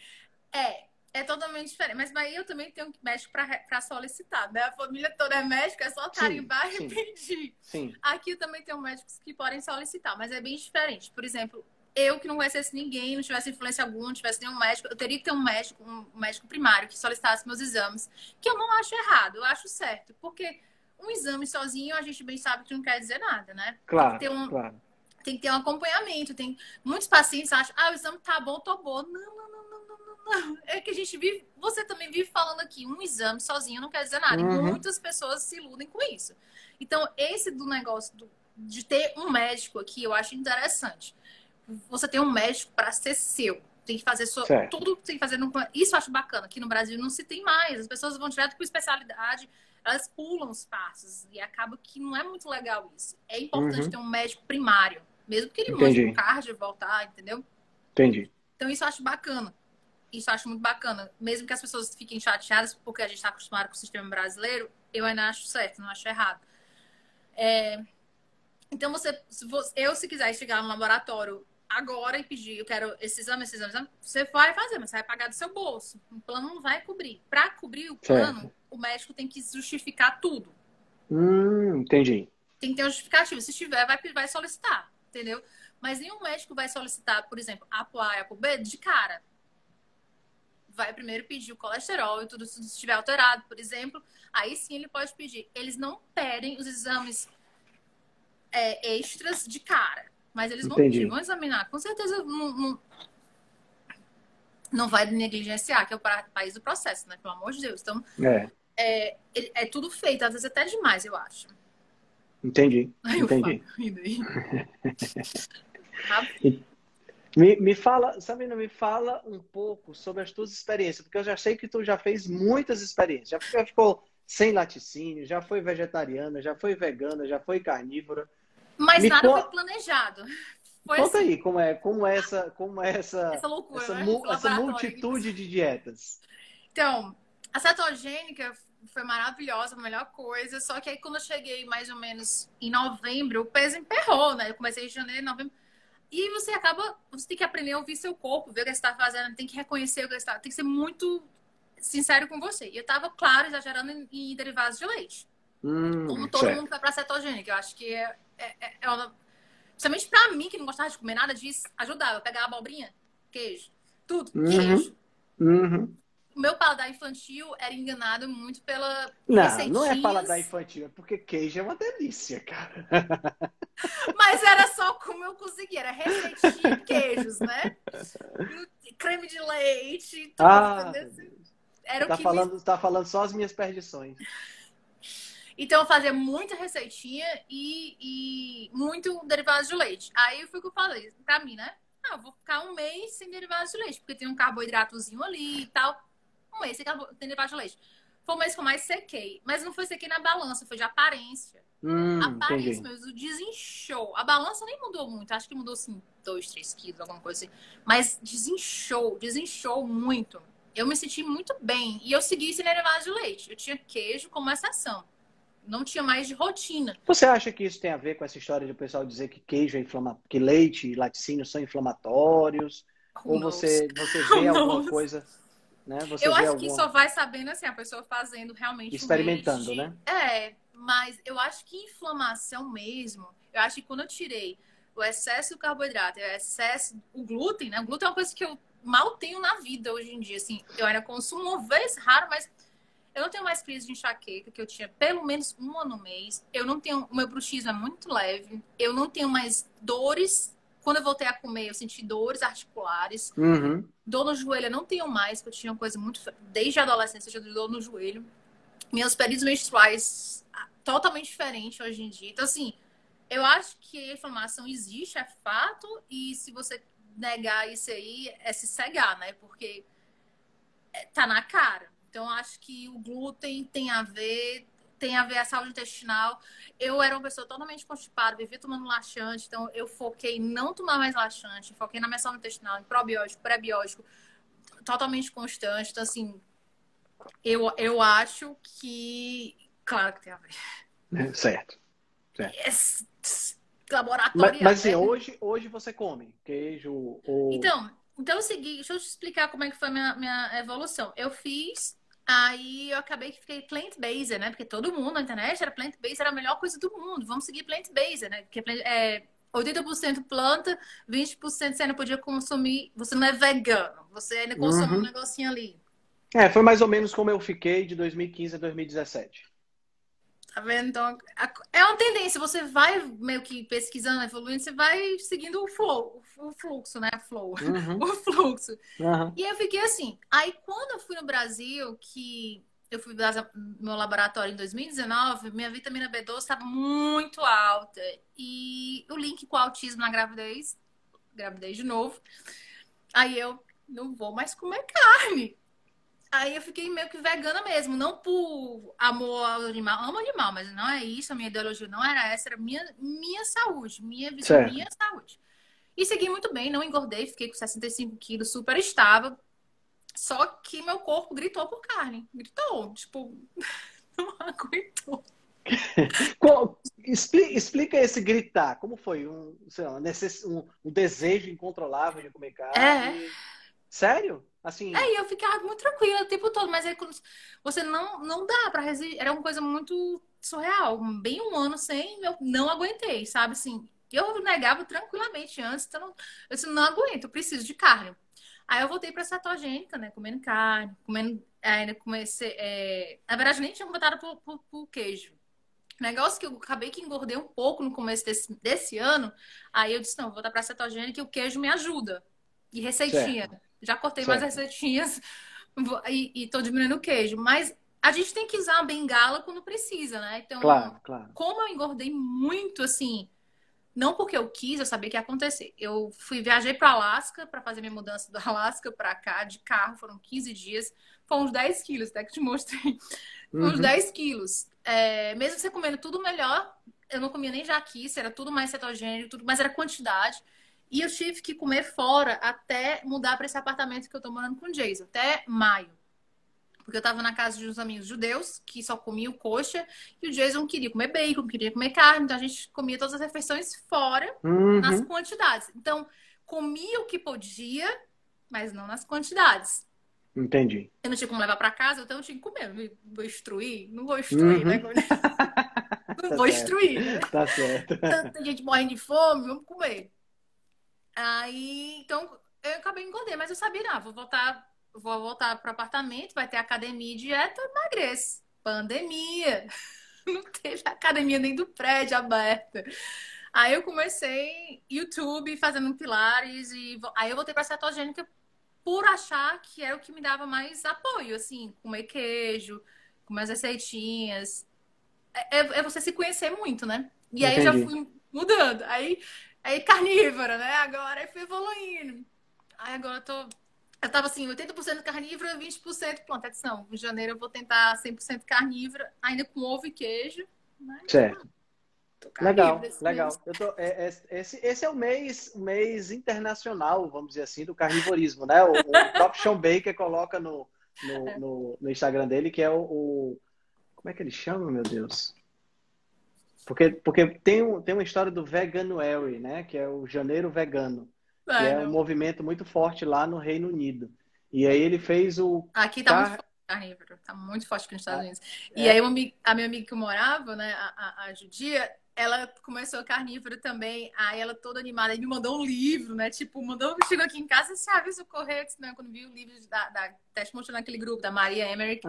É, é totalmente diferente. Mas aí eu também tenho médico para solicitar, né? A família toda é médica, é só carimbar sim, e sim. pedir. Sim. Aqui eu também tenho médicos que podem solicitar, mas é bem diferente. Por exemplo, eu que não conhecesse ninguém, não tivesse influência alguma, não tivesse nenhum médico, eu teria que ter um médico, um médico primário que solicitasse meus exames, que eu não acho errado, eu acho certo, porque um exame sozinho a gente bem sabe que não quer dizer nada, né? Claro, tem que ter um, claro. Tem que ter um acompanhamento, tem muitos pacientes acham, ah, o exame tá bom, tô bom. Não, não, não, não, não, não. É que a gente vive, você também vive falando aqui, um exame sozinho não quer dizer nada. Uhum. E muitas pessoas se iludem com isso. Então, esse do negócio do, de ter um médico aqui, eu acho interessante você tem um médico para ser seu. Tem que fazer sua, tudo tem que fazer. No, isso eu acho bacana. Aqui no Brasil não se tem mais. As pessoas vão direto com especialidade, elas pulam os passos. E acaba que não é muito legal isso. É importante uhum. ter um médico primário. Mesmo que ele Entendi. mande um cardio voltar, entendeu? Entendi. Então isso eu acho bacana. Isso eu acho muito bacana. Mesmo que as pessoas fiquem chateadas porque a gente está acostumado com o sistema brasileiro, eu ainda acho certo, não acho errado. É... Então, você, se você, eu, se quiser chegar no laboratório agora e pedir, eu quero esse exame, esse exame, esse exame, você vai fazer, mas você vai pagar do seu bolso. O plano não vai cobrir. Para cobrir o plano, certo. o médico tem que justificar tudo. Hum, entendi. Tem que ter um justificativo. Se tiver, vai, vai solicitar, entendeu? Mas nenhum médico vai solicitar, por exemplo, APO A e APO B de cara. Vai primeiro pedir o colesterol e tudo, se estiver alterado, por exemplo. Aí sim ele pode pedir. Eles não pedem os exames é, extras de cara. Mas eles vão, vão examinar. Com certeza não, não, não, vai negligenciar, que é o país do processo, né? Pelo amor de Deus. Então, é, é, é tudo feito, às vezes até demais, eu acho. Entendi. Entendi. me, me fala, Sabina, me fala um pouco sobre as tuas experiências, porque eu já sei que tu já fez muitas experiências. Já ficou sem laticínio, já foi vegetariana, já foi vegana, já foi carnívora. Mas Me nada co... foi planejado. Foi Conta assim. aí como é, como é essa, como é essa, essa loucura, essa, né? mu essa multitude de dietas. Então, a cetogênica foi maravilhosa, a melhor coisa. Só que aí quando eu cheguei mais ou menos em novembro, o peso emperrou, né? Eu comecei em janeiro, novembro. E você acaba, você tem que aprender a ouvir seu corpo, ver o que você está fazendo, tem que reconhecer o que você está, tem que ser muito sincero com você. E eu estava, claro, exagerando em, em derivados de leite. Hum, como todo certo. mundo vai para cetogênica. Eu acho que é, é, é, é uma... Principalmente para mim, que não gostava de comer nada disso, ajudava. Eu pegava abobrinha, queijo, tudo, uhum. queijo. Uhum o meu paladar infantil era enganado muito pela. Não, não é paladar infantil, é porque queijo é uma delícia, cara. Mas era só como eu conseguia, era receitinha queijos, né? Creme de leite, tudo, ah, Era tá falando, me... tá falando só as minhas perdições. Então eu fazia muita receitinha e, e muito derivados de leite. Aí foi o que eu falei pra mim, né? Ah, eu vou ficar um mês sem derivados de leite, porque tem um carboidratozinho ali e tal um mês sem de leite. Foi o mês que eu mais sequei. Mas não foi sequei na balança, foi de aparência. Hum, aparência mesmo, desinchou. A balança nem mudou muito. Acho que mudou, assim, 2, 3 quilos, alguma coisa assim. Mas desinchou, desinchou muito. Eu me senti muito bem. E eu segui sem derivado de leite. Eu tinha queijo como exceção. Não tinha mais de rotina. Você acha que isso tem a ver com essa história de o pessoal dizer que queijo é inflamatório, que leite e laticínio são inflamatórios? Who Ou você, você vê alguma coisa né? Você eu acho alguma... que só vai sabendo assim, a pessoa fazendo realmente. Experimentando, um né? É, mas eu acho que inflamação mesmo, eu acho que quando eu tirei o excesso do carboidrato, o excesso, o glúten, né? O glúten é uma coisa que eu mal tenho na vida hoje em dia, assim. Eu ainda consumo uma vez raro, mas eu não tenho mais crise de enxaqueca, que eu tinha pelo menos uma no mês. Eu não tenho. O meu bruxismo é muito leve. Eu não tenho mais dores quando eu voltei a comer, eu senti dores articulares. Uhum. Dor no joelho eu não tenho mais, porque eu tinha uma coisa muito. Desde a adolescência eu tinha dor no joelho. Meus períodos menstruais ah, totalmente diferente hoje em dia. Então, assim, eu acho que a inflamação existe, é fato, e se você negar isso aí, é se cegar, né? Porque é, tá na cara. Então, acho que o glúten tem a ver tem a ver a saúde intestinal. Eu era uma pessoa totalmente constipada, vivia tomando laxante, então eu foquei em não tomar mais laxante, foquei na minha saúde intestinal, em probiótico, pré-biótico, totalmente constante. Então, assim, eu, eu acho que. Claro que tem a ver. É, certo. certo. Yes. Laboratório. Mas, mas assim, hoje, hoje você come queijo ou. Então, então eu segui, deixa eu te explicar como é que foi a minha, minha evolução. Eu fiz Aí eu acabei que fiquei plant-based, né? Porque todo mundo na internet era plant-based, era a melhor coisa do mundo. Vamos seguir plant-based, né? Porque é 80% planta, 20% você ainda podia consumir. Você não é vegano, você ainda consome uhum. um negocinho ali. É, foi mais ou menos como eu fiquei de 2015 a 2017. Tá vendo? Então, é uma tendência. Você vai meio que pesquisando, evoluindo, você vai seguindo o flow, o fluxo, né? Flow. Uhum. o fluxo. Uhum. E eu fiquei assim. Aí, quando eu fui no Brasil, que eu fui no meu laboratório em 2019, minha vitamina B12 estava muito alta. E o link com o autismo na gravidez, gravidez de novo. Aí eu não vou mais comer carne. Aí eu fiquei meio que vegana mesmo, não por amor ao animal, amo animal, mas não é isso, a minha ideologia não era essa, era minha, minha saúde, minha visão, minha saúde. E segui muito bem, não engordei, fiquei com 65 quilos, super estável. Só que meu corpo gritou por carne. Gritou, tipo, não aguentou. explica esse gritar. Como foi? Um, lá, um, um, desejo incontrolável de comer carne? É. Sério? Assim... É, eu ficava muito tranquila o tempo todo, mas aí você não, não dá para resistir. Era uma coisa muito surreal. Bem um ano sem, eu não aguentei, sabe? Assim, eu negava tranquilamente antes, então eu disse, não aguento, eu preciso de carne. Aí eu voltei para cetogênica, né? Comendo carne, comendo. Ainda comecei. É... Na verdade, nem tinha comentado por, por, por queijo. Negócio que eu acabei que engordei um pouco no começo desse, desse ano. Aí eu disse, não, vou voltar para cetogênica e o queijo me ajuda. E receitinha. Certo. Já cortei certo. mais receitinhas e, e tô diminuindo o queijo. Mas a gente tem que usar a bengala quando precisa, né? Então, claro, claro. como eu engordei muito, assim, não porque eu quis, eu sabia que ia acontecer. Eu fui viajei para Alasca para fazer minha mudança do Alasca para cá de carro, foram 15 dias, foram uns 10 quilos, até que te mostrei. Uhum. Uns 10 quilos. É, mesmo você comendo tudo melhor, eu não comia nem jaquice, era tudo mais cetogênico, tudo, mas era quantidade. E eu tive que comer fora até mudar para esse apartamento que eu tô morando com o Jason, até maio. Porque eu tava na casa de uns amigos judeus que só comiam coxa e o Jason queria comer bacon, queria comer carne, então a gente comia todas as refeições fora, Uhum. nas quantidades. Então, comia o que podia, mas não nas quantidades. Entendi. Eu não tinha como levar pra casa, então eu tinha que comer. Vou instruir? Não vou instruir, Uhum. né? Não Tá vou certo. instruir, né? Tá certo. Tanta gente morrendo de fome, vamos comer. Aí, então, eu acabei engordando, mas eu sabia, não, vou voltar, vou voltar pro apartamento, vai ter academia e dieta, emagreço. Pandemia. Não teve academia nem do prédio aberta. Aí eu comecei YouTube fazendo pilares e aí eu voltei pra cetogênica por achar que era o que me dava mais apoio, assim, comer queijo, comer as receitinhas. É, é- é você se conhecer muito, né? E aí eu já Entendi. fui mudando. Aí, aí carnívora, né? Agora eu fui evoluindo. Aí agora eu tô. Eu tava assim, 80% carnívora, 20% planta. Atenção, em janeiro eu vou tentar 100% carnívora, ainda com ovo e queijo. Certo. Legal, esse legal. mês. Eu tô, é- é- esse, esse é o mês, mês internacional, vamos dizer assim, do carnivorismo, né? O, o próprio Sean Baker coloca no, no, no, no Instagram dele que é o, o- Como é que ele chama, meu Deus? Porque, porque tem, um, tem uma história do Veganuary, né? Que é o janeiro vegano, é não. um movimento muito forte lá no Reino Unido. E aí ele fez o Aqui tá Car- muito forte carnívoro, tá muito forte aqui nos Estados Ah, Unidos. é. E aí uma a minha amiga que morava, né, a, a, a judia, ela começou carnívoro também, aí ela toda animada, e me mandou um livro, né, tipo, mandou, chegou aqui em casa, você avisa o correio, né, quando viu o livro da, da, até te mostrou naquele grupo da Maria Emmerich,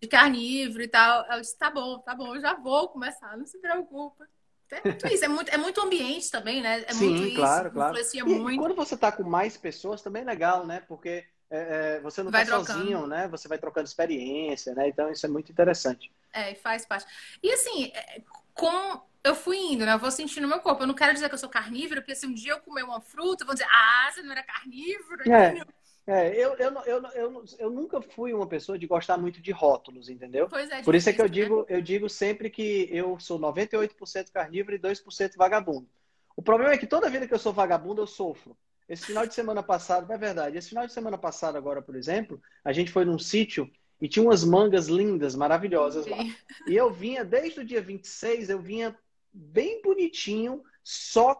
de carnívoro e tal, ela disse, tá bom, tá bom, eu já vou começar, não se preocupa. É muito isso, é muito, é muito ambiente também, né, é Sim, muito isso, claro, claro. influencia E, e muito. quando você tá com mais pessoas, também é legal, né? Porque é, é, você não Vai tá trocando. sozinho, né? Você vai trocando experiência, né? Então isso é muito interessante. É, e faz parte. E assim, é, com eu fui indo, né? Eu vou sentindo no meu corpo. Eu não quero dizer que eu sou carnívora, porque se um dia eu comer uma fruta, vão dizer, ah, você não era carnívora. É. É, eu, eu, eu, eu, eu nunca fui uma pessoa de gostar muito de rótulos, entendeu? Pois é, Por isso é que eu né? digo, eu digo sempre que eu sou 98% carnívoro e 2% vagabundo. O problema é que toda vida que eu sou vagabundo, eu sofro. Esse final de semana passado, é verdade, esse final de semana passado agora, por exemplo, a gente foi num sítio e tinha umas mangas lindas, maravilhosas lá. Sim. E eu vinha, desde o dia 26, eu vinha bem bonitinho, só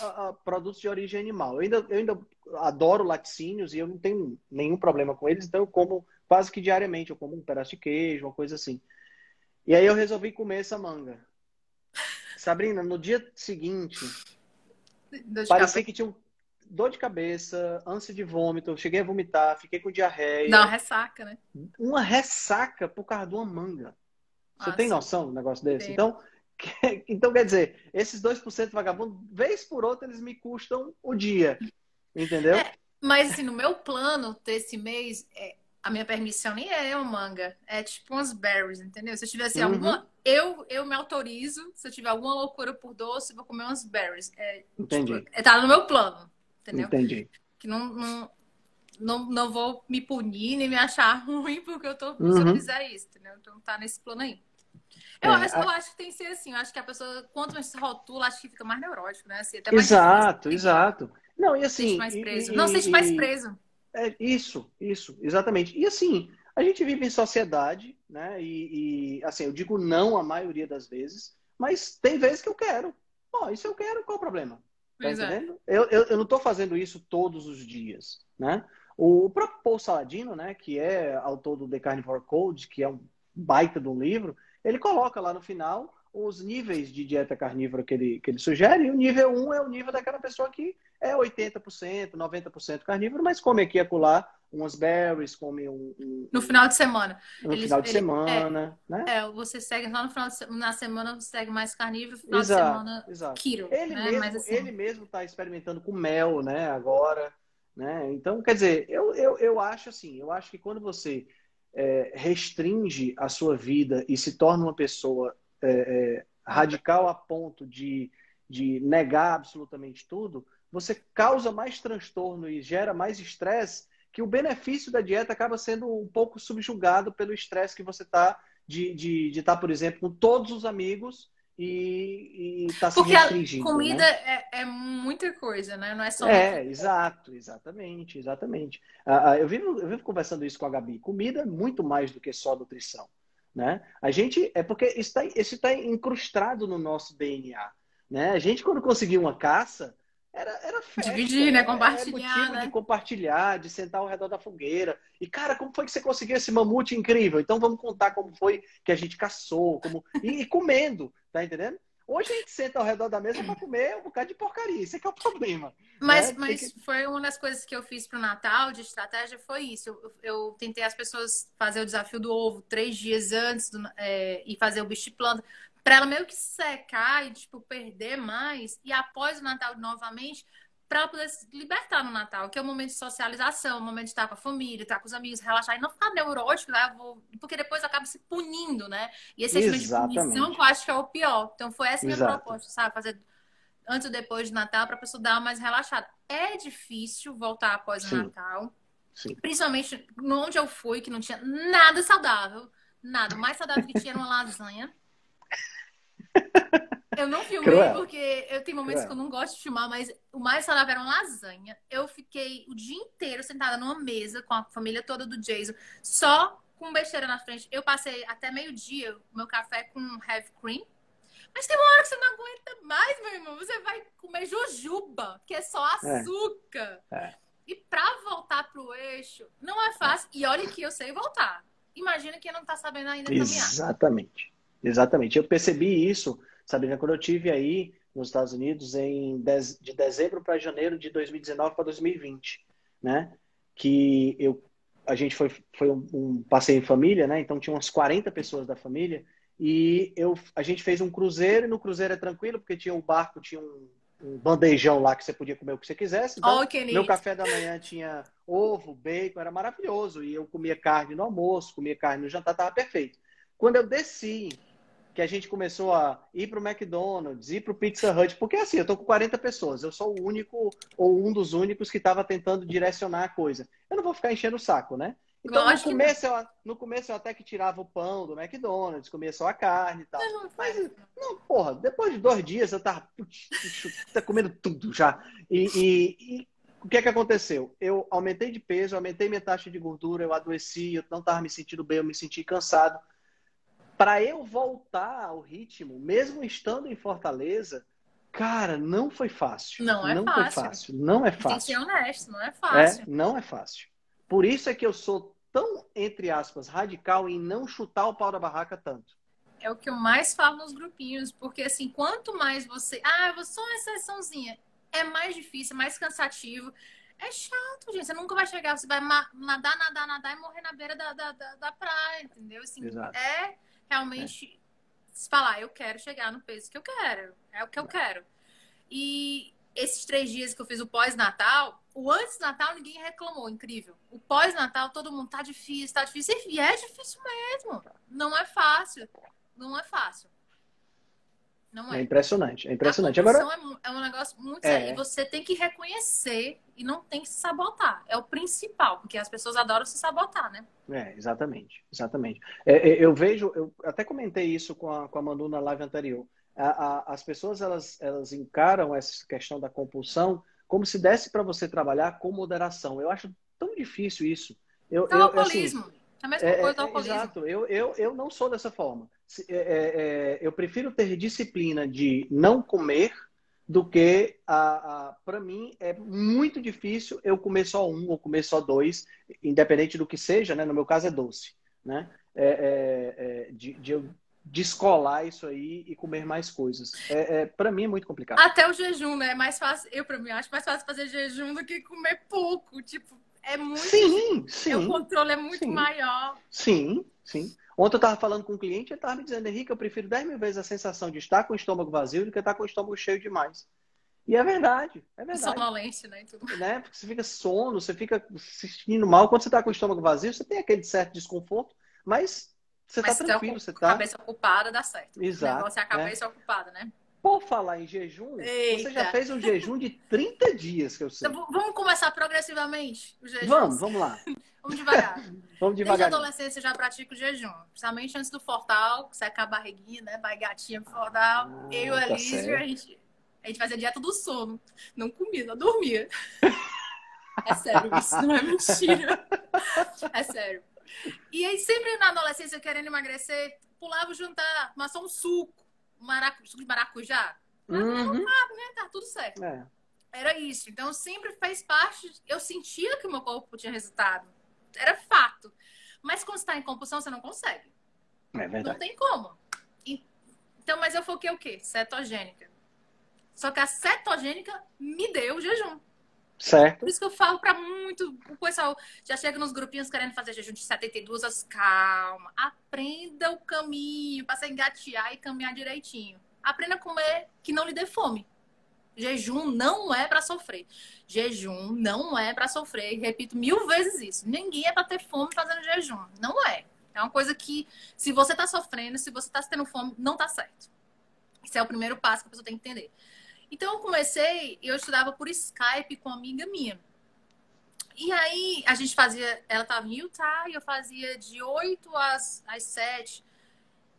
ah, ah, produtos de origem animal. Eu ainda, eu ainda adoro laticínios e eu não tenho nenhum problema com eles, então eu como quase que diariamente. Eu como um pedaço de queijo, uma coisa assim. E aí eu resolvi comer essa manga. Sabrina, no dia seguinte, parecia cabeça. que tinha um dor de cabeça, ânsia de vômito, eu cheguei a vomitar, fiquei com diarreia. Uma ressaca, né? Uma ressaca por causa de uma manga. Você Ah, tem sim. noção do negócio desse? Então, então, quer dizer, esses 2% vagabundo, vez por outra, eles me custam o dia. Entendeu? É. Mas assim, no meu plano desse mês, é, a minha permissão nem é uma manga. É tipo umas berries, entendeu? Se eu tiver assim, Uhum. alguma. Eu, eu me autorizo, se eu tiver alguma loucura por doce, eu vou comer umas berries. É, Entendi. tipo, é, tá no meu plano, entendeu? Entendi. que não, não, não, não vou me punir nem me achar ruim porque eu tô, se Uhum. eu fizer isso, entendeu? Então tá nesse plano aí. Eu, É, acho, a- eu acho que tem que ser assim, eu acho que a pessoa, quanto mais se rotula, acho que fica mais neurótico, né? Assim, Exato, difícil, exato. Não, e assim. sente mais preso. e- não se sente mais preso. É isso, isso, exatamente. E assim, a gente vive em sociedade, né? E, e, assim, eu digo não a maioria das vezes, mas tem vezes que eu quero. Ó, isso eu quero, qual o problema? Tá é. entendendo? Eu, eu, eu não estou fazendo isso todos os dias, né? O próprio Paul Saladino, né, que é autor do The Carnivore Code, que é um baita de um livro, ele coloca lá no final os níveis de dieta carnívora que ele, que ele sugere, e o nível 1 é o nível daquela pessoa que é 80%, 90% carnívoro, mas come aqui e acolá umas berries, come um, um, No final de semana. no final de ele- semana, né? É, você segue só no final de semana, na semana você segue mais carnívoro, no final de Exato, semana exato. Ele né? mesmo, assim, ele mesmo está experimentando com mel, né? Agora, né? Então, quer dizer, eu, eu, eu acho assim, eu acho que quando você é, restringe a sua vida e se torna uma pessoa é, é, radical a ponto de, de negar absolutamente tudo, você causa mais transtorno e gera mais estresse que o benefício da dieta acaba sendo um pouco subjugado pelo estresse que você está de estar, de, de tá, por exemplo, com todos os amigos e está se Porque restringindo. Porque comida né? é, é, muita coisa, né? Não é só. É, exato, exatamente, exatamente. Uh, eu, vivo, eu vivo conversando isso com a Gabi. Comida é muito mais do que só nutrição. Né? A gente é porque isso está tá incrustado no nosso DNA. Né? A gente, quando conseguia uma caça, era, era festa, Dividir, né? Compartilhar. Né? de compartilhar, de sentar ao redor da fogueira. E, cara, como foi que você conseguiu esse mamute incrível? Então vamos contar como foi que a gente caçou, como. E, e comendo, tá entendendo? Hoje a gente senta ao redor da mesa para comer um bocado de porcaria. Isso é que é o problema. Mas, né? mas que... foi uma das coisas que eu fiz pro Natal de estratégia, foi isso. Eu, eu tentei as pessoas fazer o desafio do ovo três dias antes do, é, e fazer o bicho de planta para ela meio que secar e tipo perder mais e após o Natal novamente para ela poder se libertar no Natal, que é o momento de socialização, o momento de estar com a família, estar com os amigos, relaxar e não ficar neurótico, né? Vou... porque depois acaba se punindo, né? E esse sentimento de punição que eu acho que é o pior. Então foi essa minha Exato. proposta, sabe? Fazer antes ou depois de Natal para a pessoa dar uma mais relaxada. É difícil voltar após Sim. o Natal. Sim. Principalmente onde eu fui, que não tinha nada saudável. Nada. O mais saudável que tinha era uma lasanha. Eu não filmei Cruel. porque eu tenho momentos Cruel. que eu não gosto de filmar, mas o mais saudável era uma lasanha. Eu fiquei o dia inteiro sentada numa mesa com a família toda do Jason, só com besteira na frente. Eu passei até meio-dia o meu café com heavy cream. Mas tem uma hora que você não aguenta mais, meu irmão. Você vai comer jujuba, que é só é. açúcar. É. É. E pra voltar pro eixo, não é fácil. E olha que eu sei voltar. Imagina quem não tá sabendo ainda caminhar. Exatamente. Exatamente. Eu percebi isso, Sabrina, quando eu tive aí nos Estados Unidos em dez, de dezembro para janeiro de 2019 para 2020, né? Que eu a gente foi foi um, um, passeio em família, né? Então tinha umas 40 pessoas da família e eu a gente fez um cruzeiro e no cruzeiro é tranquilo porque tinha um barco tinha um, um, bandejão lá que você podia comer o que você quisesse. Então, oh, meu café da manhã tinha ovo, bacon, era maravilhoso e eu comia carne no almoço, comia carne no jantar, tava perfeito. Quando eu desci que a gente começou a ir para o McDonald's, ir para o Pizza Hut, porque assim, eu tô com 40 pessoas, eu sou o único ou um dos únicos que estava tentando direcionar a coisa. Eu não vou ficar enchendo o saco, né? Então, no começo, eu, no começo eu até que tirava o pão do McDonald's, comia só a carne e tal. Não, Mas, não, porra, depois de dois dias eu tava tá comendo tudo já. E, e, e, o que é que aconteceu? Eu aumentei de peso, aumentei minha taxa de gordura, eu adoeci, eu não tava me sentindo bem, eu me senti cansado para eu voltar ao ritmo, mesmo estando em Fortaleza, cara, não foi fácil. Não é não fácil. Foi fácil. Não é fácil. Tem que ser honesto, não é fácil. É, não é fácil. Por isso é que eu sou tão, entre aspas, radical em não chutar o pau da barraca tanto. É o que eu mais falo nos grupinhos, porque assim, quanto mais você. Ah, eu vou só uma exceçãozinha. É mais difícil, mais cansativo. É chato, gente. Você nunca vai chegar, você vai nadar, nadar, nadar e morrer na beira da, da, da, da praia, entendeu? Assim, Exato. é realmente é. falar, eu quero chegar no peso que eu quero. É o que eu quero. E esses três dias que eu fiz o pós-natal, o antes-natal ninguém reclamou, incrível. O pós-natal, todo mundo tá difícil, tá difícil. E é difícil mesmo. Não é fácil. Não é fácil. Não é. é impressionante, é impressionante. A Agora é, é um negócio muito é. sério. E você tem que reconhecer e não tem que se sabotar. É o principal, porque as pessoas adoram se sabotar, né? É, exatamente, exatamente. É, é, eu vejo, eu até comentei isso com a, com a Manu na live anterior. A, a, as pessoas elas, elas encaram essa questão da compulsão como se desse para você trabalhar com moderação. Eu acho tão difícil isso. Eu, é o alcoolismo. Assim, é a mesma é, coisa do alcoolismo. Exato. Eu, eu, eu não sou dessa forma. É, é, é, eu prefiro ter disciplina de não comer do que a, a para mim é muito difícil eu comer só um ou comer só dois, independente do que seja, né? No meu caso é doce, né? É, é, é de, de eu descolar isso aí e comer mais coisas. É, é para mim é muito complicado. Até o jejum, né? É mais fácil. Eu para mim acho mais fácil fazer jejum do que comer pouco. Tipo, é muito. Sim, sim. O controle é muito sim, maior. Sim, sim. Ontem eu estava falando com um cliente e ele estava me dizendo, Henrique, eu prefiro 10 mil vezes a sensação de estar com o estômago vazio do que estar com o estômago cheio demais. E é verdade, é verdade. Sonolência, né? Tudo. né? Porque você fica sono, você fica se sentindo mal. Quando você está com o estômago vazio, você tem aquele certo desconforto, mas você está tranquilo. Você tá... cabeça ocupada, dá certo. Exato. O negócio é a cabeça é. ocupada, né? Por falar em jejum, Eita. você já fez um jejum de 30 dias, que eu sei. Então, vamos começar progressivamente o jejum? Vamos, vamos lá. vamos devagar. vamos devagar. Desde a adolescência eu já pratico jejum. Principalmente antes do fortal, secar a barriguinha, né? Vai gatinha pro fortal. Ah, eu e o tá Elísio, a gente, a gente fazia dieta do sono. Não comia, não dormia. É sério, isso não é mentira. É sério. E aí, sempre na adolescência, querendo emagrecer, pulava o jantar, mas só um suco maracu, suco de maracujá. Uhum. Ah, né? Tá tudo certo. É. Era isso. Então sempre fez parte. Eu sentia que o meu corpo tinha resultado. Era fato. Mas quando está em compulsão, você não consegue. É verdade. Não tem como. Então, mas eu foquei o quê? Cetogênica. Só que a cetogênica me deu o jejum. Certo. Por isso que eu falo para muito. O pessoal já chega nos grupinhos querendo fazer jejum de 72 horas. Calma. Aprenda o caminho para você engatear e caminhar direitinho. Aprenda a comer que não lhe dê fome. Jejum não é para sofrer. Jejum não é para sofrer. Repito mil vezes isso. Ninguém é para ter fome fazendo jejum. Não é. É uma coisa que, se você tá sofrendo, se você tá tendo fome, não tá certo. Esse é o primeiro passo que a pessoa tem que entender. Então eu comecei, eu estudava por Skype com uma amiga minha. E aí a gente fazia, ela estava em Utah e eu fazia de 8 às, às 7.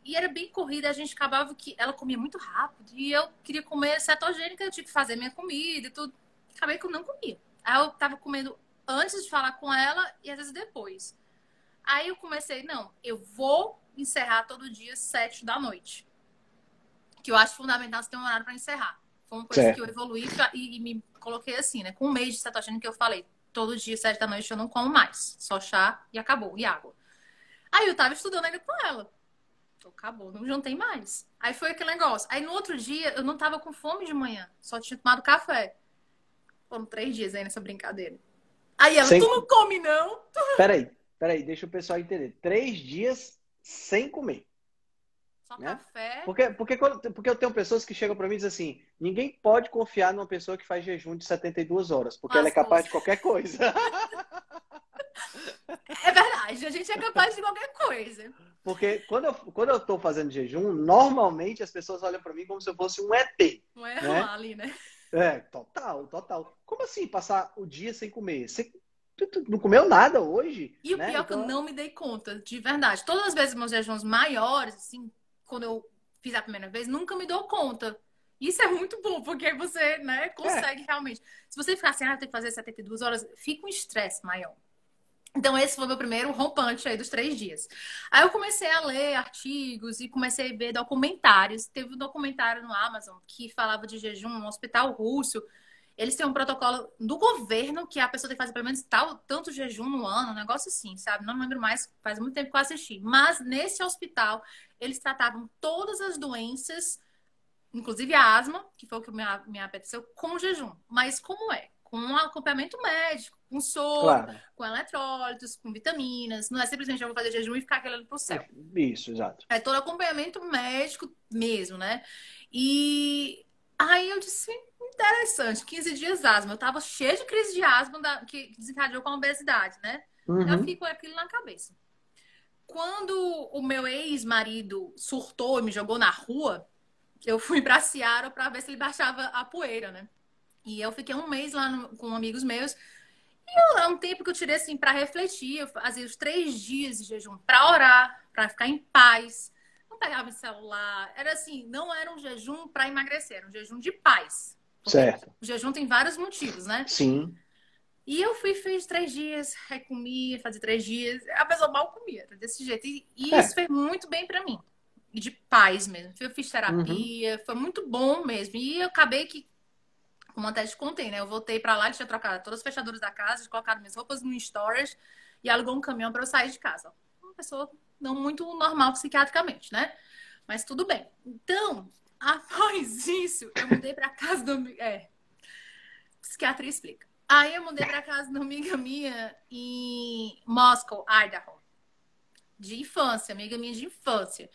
E era bem corrida, a gente acabava que ela comia muito rápido e eu queria comer cetogênica, eu tinha que fazer minha comida e tudo. Acabei que eu não comia. Aí eu tava comendo antes de falar com ela e às vezes depois. Aí eu comecei, não, eu vou encerrar todo dia sete da noite. Que eu acho fundamental você ter um horário para encerrar. Foi uma coisa certo. que eu evoluí e, e, me coloquei assim, né? Com um mês de cetogênica que eu falei, todo dia, sete da noite, eu não como mais. Só chá e acabou, e água. Aí eu tava estudando ainda com ela. Então, acabou, não jantei mais. Aí foi aquele negócio. Aí no outro dia, eu não tava com fome de manhã, só tinha tomado café. Foram três dias aí nessa brincadeira. Aí ela, sem... tu não come, não? Peraí, peraí, deixa o pessoal entender. Três dias sem comer. Só né? café. Porque, porque, porque eu tenho pessoas que chegam para mim e dizem assim: ninguém pode confiar numa pessoa que faz jejum de 72 horas, porque ela é capaz de qualquer coisa. É verdade, a gente é capaz de qualquer coisa. Porque quando eu, quando eu tô fazendo jejum, normalmente as pessoas olham para mim como se eu fosse um ET. Um erro né? ali, né? É, total, total. Como assim passar o dia sem comer? Você não comeu nada hoje? E né? o pior é que eu então não me dei conta, de verdade. Todas as vezes meus jejuns maiores, assim, quando eu fiz a primeira vez, nunca me dou conta. Isso é muito bom, porque aí você, né, consegue é. realmente. Se você ficar assim, ah, tem que fazer 72 horas, fica um estresse maior. Então, esse foi meu primeiro rompante aí dos três dias. Aí eu comecei a ler artigos e comecei a ver documentários. Teve um documentário no Amazon que falava de jejum no hospital russo. Eles têm um protocolo do governo que a pessoa tem que fazer pelo menos tal, tanto jejum no ano, um negócio assim, sabe? Não lembro mais, faz muito tempo que eu assisti. Mas nesse hospital, eles tratavam todas as doenças, inclusive a asma, que foi o que me, me apeteceu, com jejum. Mas como é? Com um acompanhamento médico, com soro, claro. com eletrólitos, com vitaminas. Não é simplesmente eu vou fazer jejum e ficar aquele pro céu. Isso, exato. É todo acompanhamento médico mesmo, né? E aí eu disse, interessante. 15 dias asma. Eu tava cheia de crise de asma da, que desencadeou com a obesidade, né? Uhum. Eu fico aquilo na cabeça. Quando o meu ex-marido surtou e me jogou na rua, eu fui pra Seara para ver se ele baixava a poeira, né? E eu fiquei um mês lá no, com amigos meus. E é um tempo que eu tirei assim para refletir. Eu fazia os três dias de jejum para orar, para ficar em paz. Não pegava o celular. Era assim, não era um jejum para emagrecer, era um jejum de paz. Certo. O jejum tem vários motivos, né? Sim. E eu fui, fiz três dias, aí comia, fazia três dias. A pessoa mal comia, desse jeito. E, e é. isso fez muito bem para mim. E de paz mesmo. Eu fiz terapia, uhum. foi muito bom mesmo. E eu acabei que, como até te contei, né? Eu voltei para lá, tinha trocado todas as fechaduras da casa, colocado minhas roupas no storage e alugou um caminhão para eu sair de casa. Uma pessoa não muito normal psiquiatricamente, né? Mas tudo bem. Então, após isso, eu mudei para casa do. É. Psiquiatra explica. Aí eu mudei para casa de uma amiga minha em Moscow, Idaho. De infância, amiga minha de infância.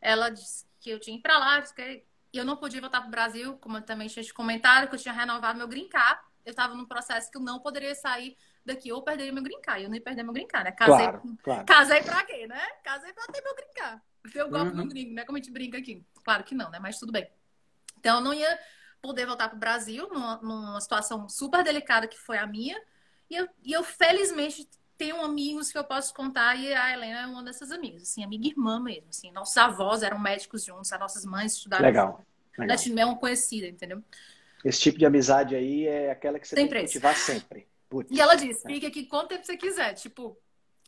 Ela disse que eu tinha ir para lá, que eu não podia voltar para o Brasil, como eu também tinha comentado, que eu tinha renovado meu green card. Eu estava num processo que eu não poderia sair daqui ou perderia meu green card. Eu não ia perder meu green card, né? Casei, claro, claro. casei pra quê, né? Casei pra ter meu green card. Ter o golpe uhum. no gringo, né? Como a gente brinca aqui. Claro que não, né? Mas tudo bem. Então, eu não ia poder voltar para o Brasil numa, numa, situação super delicada que foi a minha. E eu, e eu, felizmente, tenho amigos que eu posso contar e a Helena é uma dessas amigas, assim, amiga irmã mesmo, assim. Nossos avós eram médicos juntos, as nossas mães estudaram Legal. Legal. é uma conhecida, entendeu? Esse tipo de amizade aí é aquela que você tem, tem que cultivar sempre. Putz. E ela disse, fica aqui quanto tempo você quiser, tipo...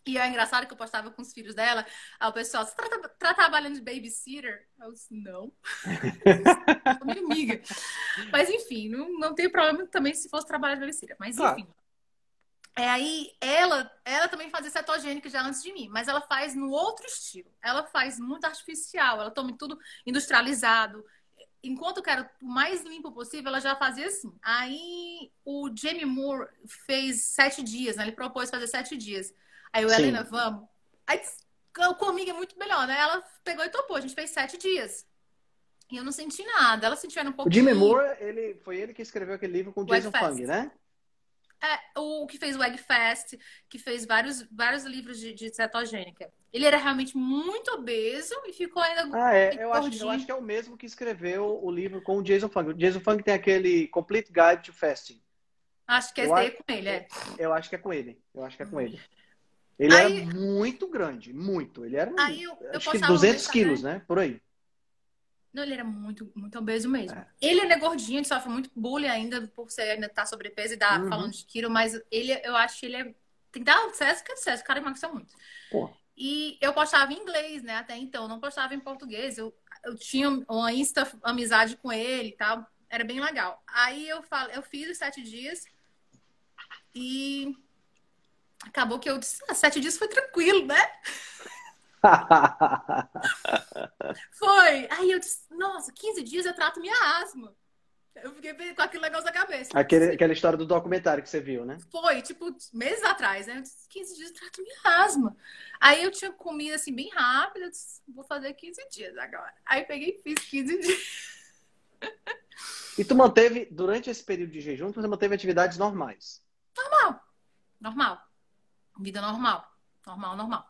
E é engraçado que eu postava com os filhos dela, aí o pessoal, você tá, tá trabalhando de babysitter? Eu disse, não. minha amiga. Mas enfim, não, não tem problema também se fosse trabalhar de babysitter. Mas enfim. É aí, ela, ela também fazia cetogênica já antes de mim, mas ela faz no outro estilo. Ela faz muito artificial, ela toma tudo industrializado. Enquanto eu quero o mais limpo possível, ela já fazia assim. Aí o Jamie Moore fez sete dias, né? Ele propôs fazer sete dias. Aí o Sim. Helena, vamos. Aí comigo é muito melhor, né? Ela pegou e topou. A gente fez sete dias. E eu não senti nada. Ela sentiu um pouco. O Jimmy Moore, ele, foi ele que escreveu aquele livro com o Jason Fung, né? É, o que fez o Eggfest, que fez vários, vários livros de, de cetogênica. Ele era realmente muito obeso e ficou ainda. Ah, é. Eu acho, eu acho, que é o mesmo que escreveu o livro com o Jason Fung. O Jason Fung tem aquele Complete Guide to Fasting. Acho que é esse daí é com ele, é. Eu acho que é com ele. Eu acho que é com ele. Ele aí, era muito grande, muito. Ele era aí eu, eu acho que 200 quilos, né? Por aí. Não, ele era muito, muito obeso mesmo. É. Ele é gordinho, ele sofre muito bullying ainda por ser ainda tá sobrepeso e dar uhum. falando de quilo, mas ele, eu acho que ele é. Tem que dar sucesso que é sucesso. O cara emagreceu muito. Pô. E eu postava em inglês, né? Até então, não postava em português. Eu, eu tinha uma insta amizade com ele e tal. Era bem legal. Aí eu falo, eu fiz os sete dias e acabou que eu disse, ah, sete dias foi tranquilo, né? foi. Aí eu disse, nossa, 15 dias eu trato minha asma. Eu fiquei com aquele negócio na cabeça. Aquele, aquela história do documentário que você viu, né? Foi, tipo, meses atrás, né? Eu disse, 15 dias trato minha asma. Aí eu tinha comido assim bem rápido, eu disse, vou fazer 15 dias agora. Aí peguei e fiz 15 dias. E tu manteve, durante esse período de jejum, tu manteve atividades normais? Normal. Normal. Vida normal. Normal, normal.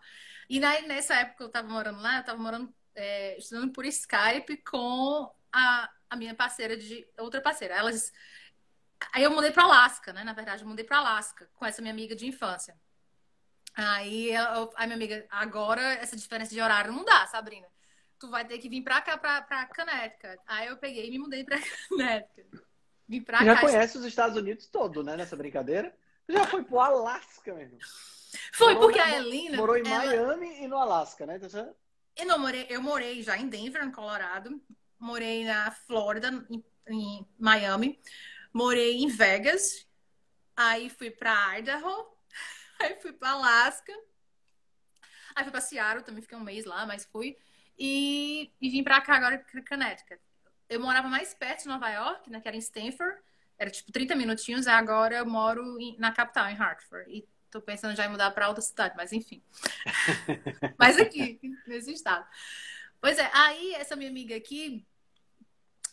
E nessa época eu tava morando lá, eu tava morando, é, estudando por Skype com a, a minha parceira de. outra parceira. Elas. Aí eu mudei para Alasca, né? Na verdade, eu mudei para Alasca com essa minha amiga de infância. Aí eu, a minha amiga, agora essa diferença de horário não dá, Sabrina. Tu vai ter que vir pra cá, pra, pra Connecticut. Aí eu peguei e me mudei pra Connecticut. Vim pra Já cá. conhece os Estados Unidos todo, né? Nessa brincadeira. Já foi pro Alasca, mesmo. Foi morou, porque a Elina. Morou em ela... Miami e no Alasca, né? Então, eu, não, morei, eu morei já em Denver, no Colorado. Morei na Flórida, em, em Miami. Morei em Vegas. Aí fui pra Idaho. Aí fui pra Alasca. Aí fui pra Seattle, também fiquei um mês lá, mas fui. E, e vim pra cá agora, Connecticut. Eu morava mais perto de Nova York, né, que era em Stanford. Era tipo 30 minutinhos. Agora eu moro em, na capital, em Hartford. E Tô pensando já em mudar para outra cidade, mas enfim. mas aqui, nesse estado. Pois é, aí essa minha amiga aqui,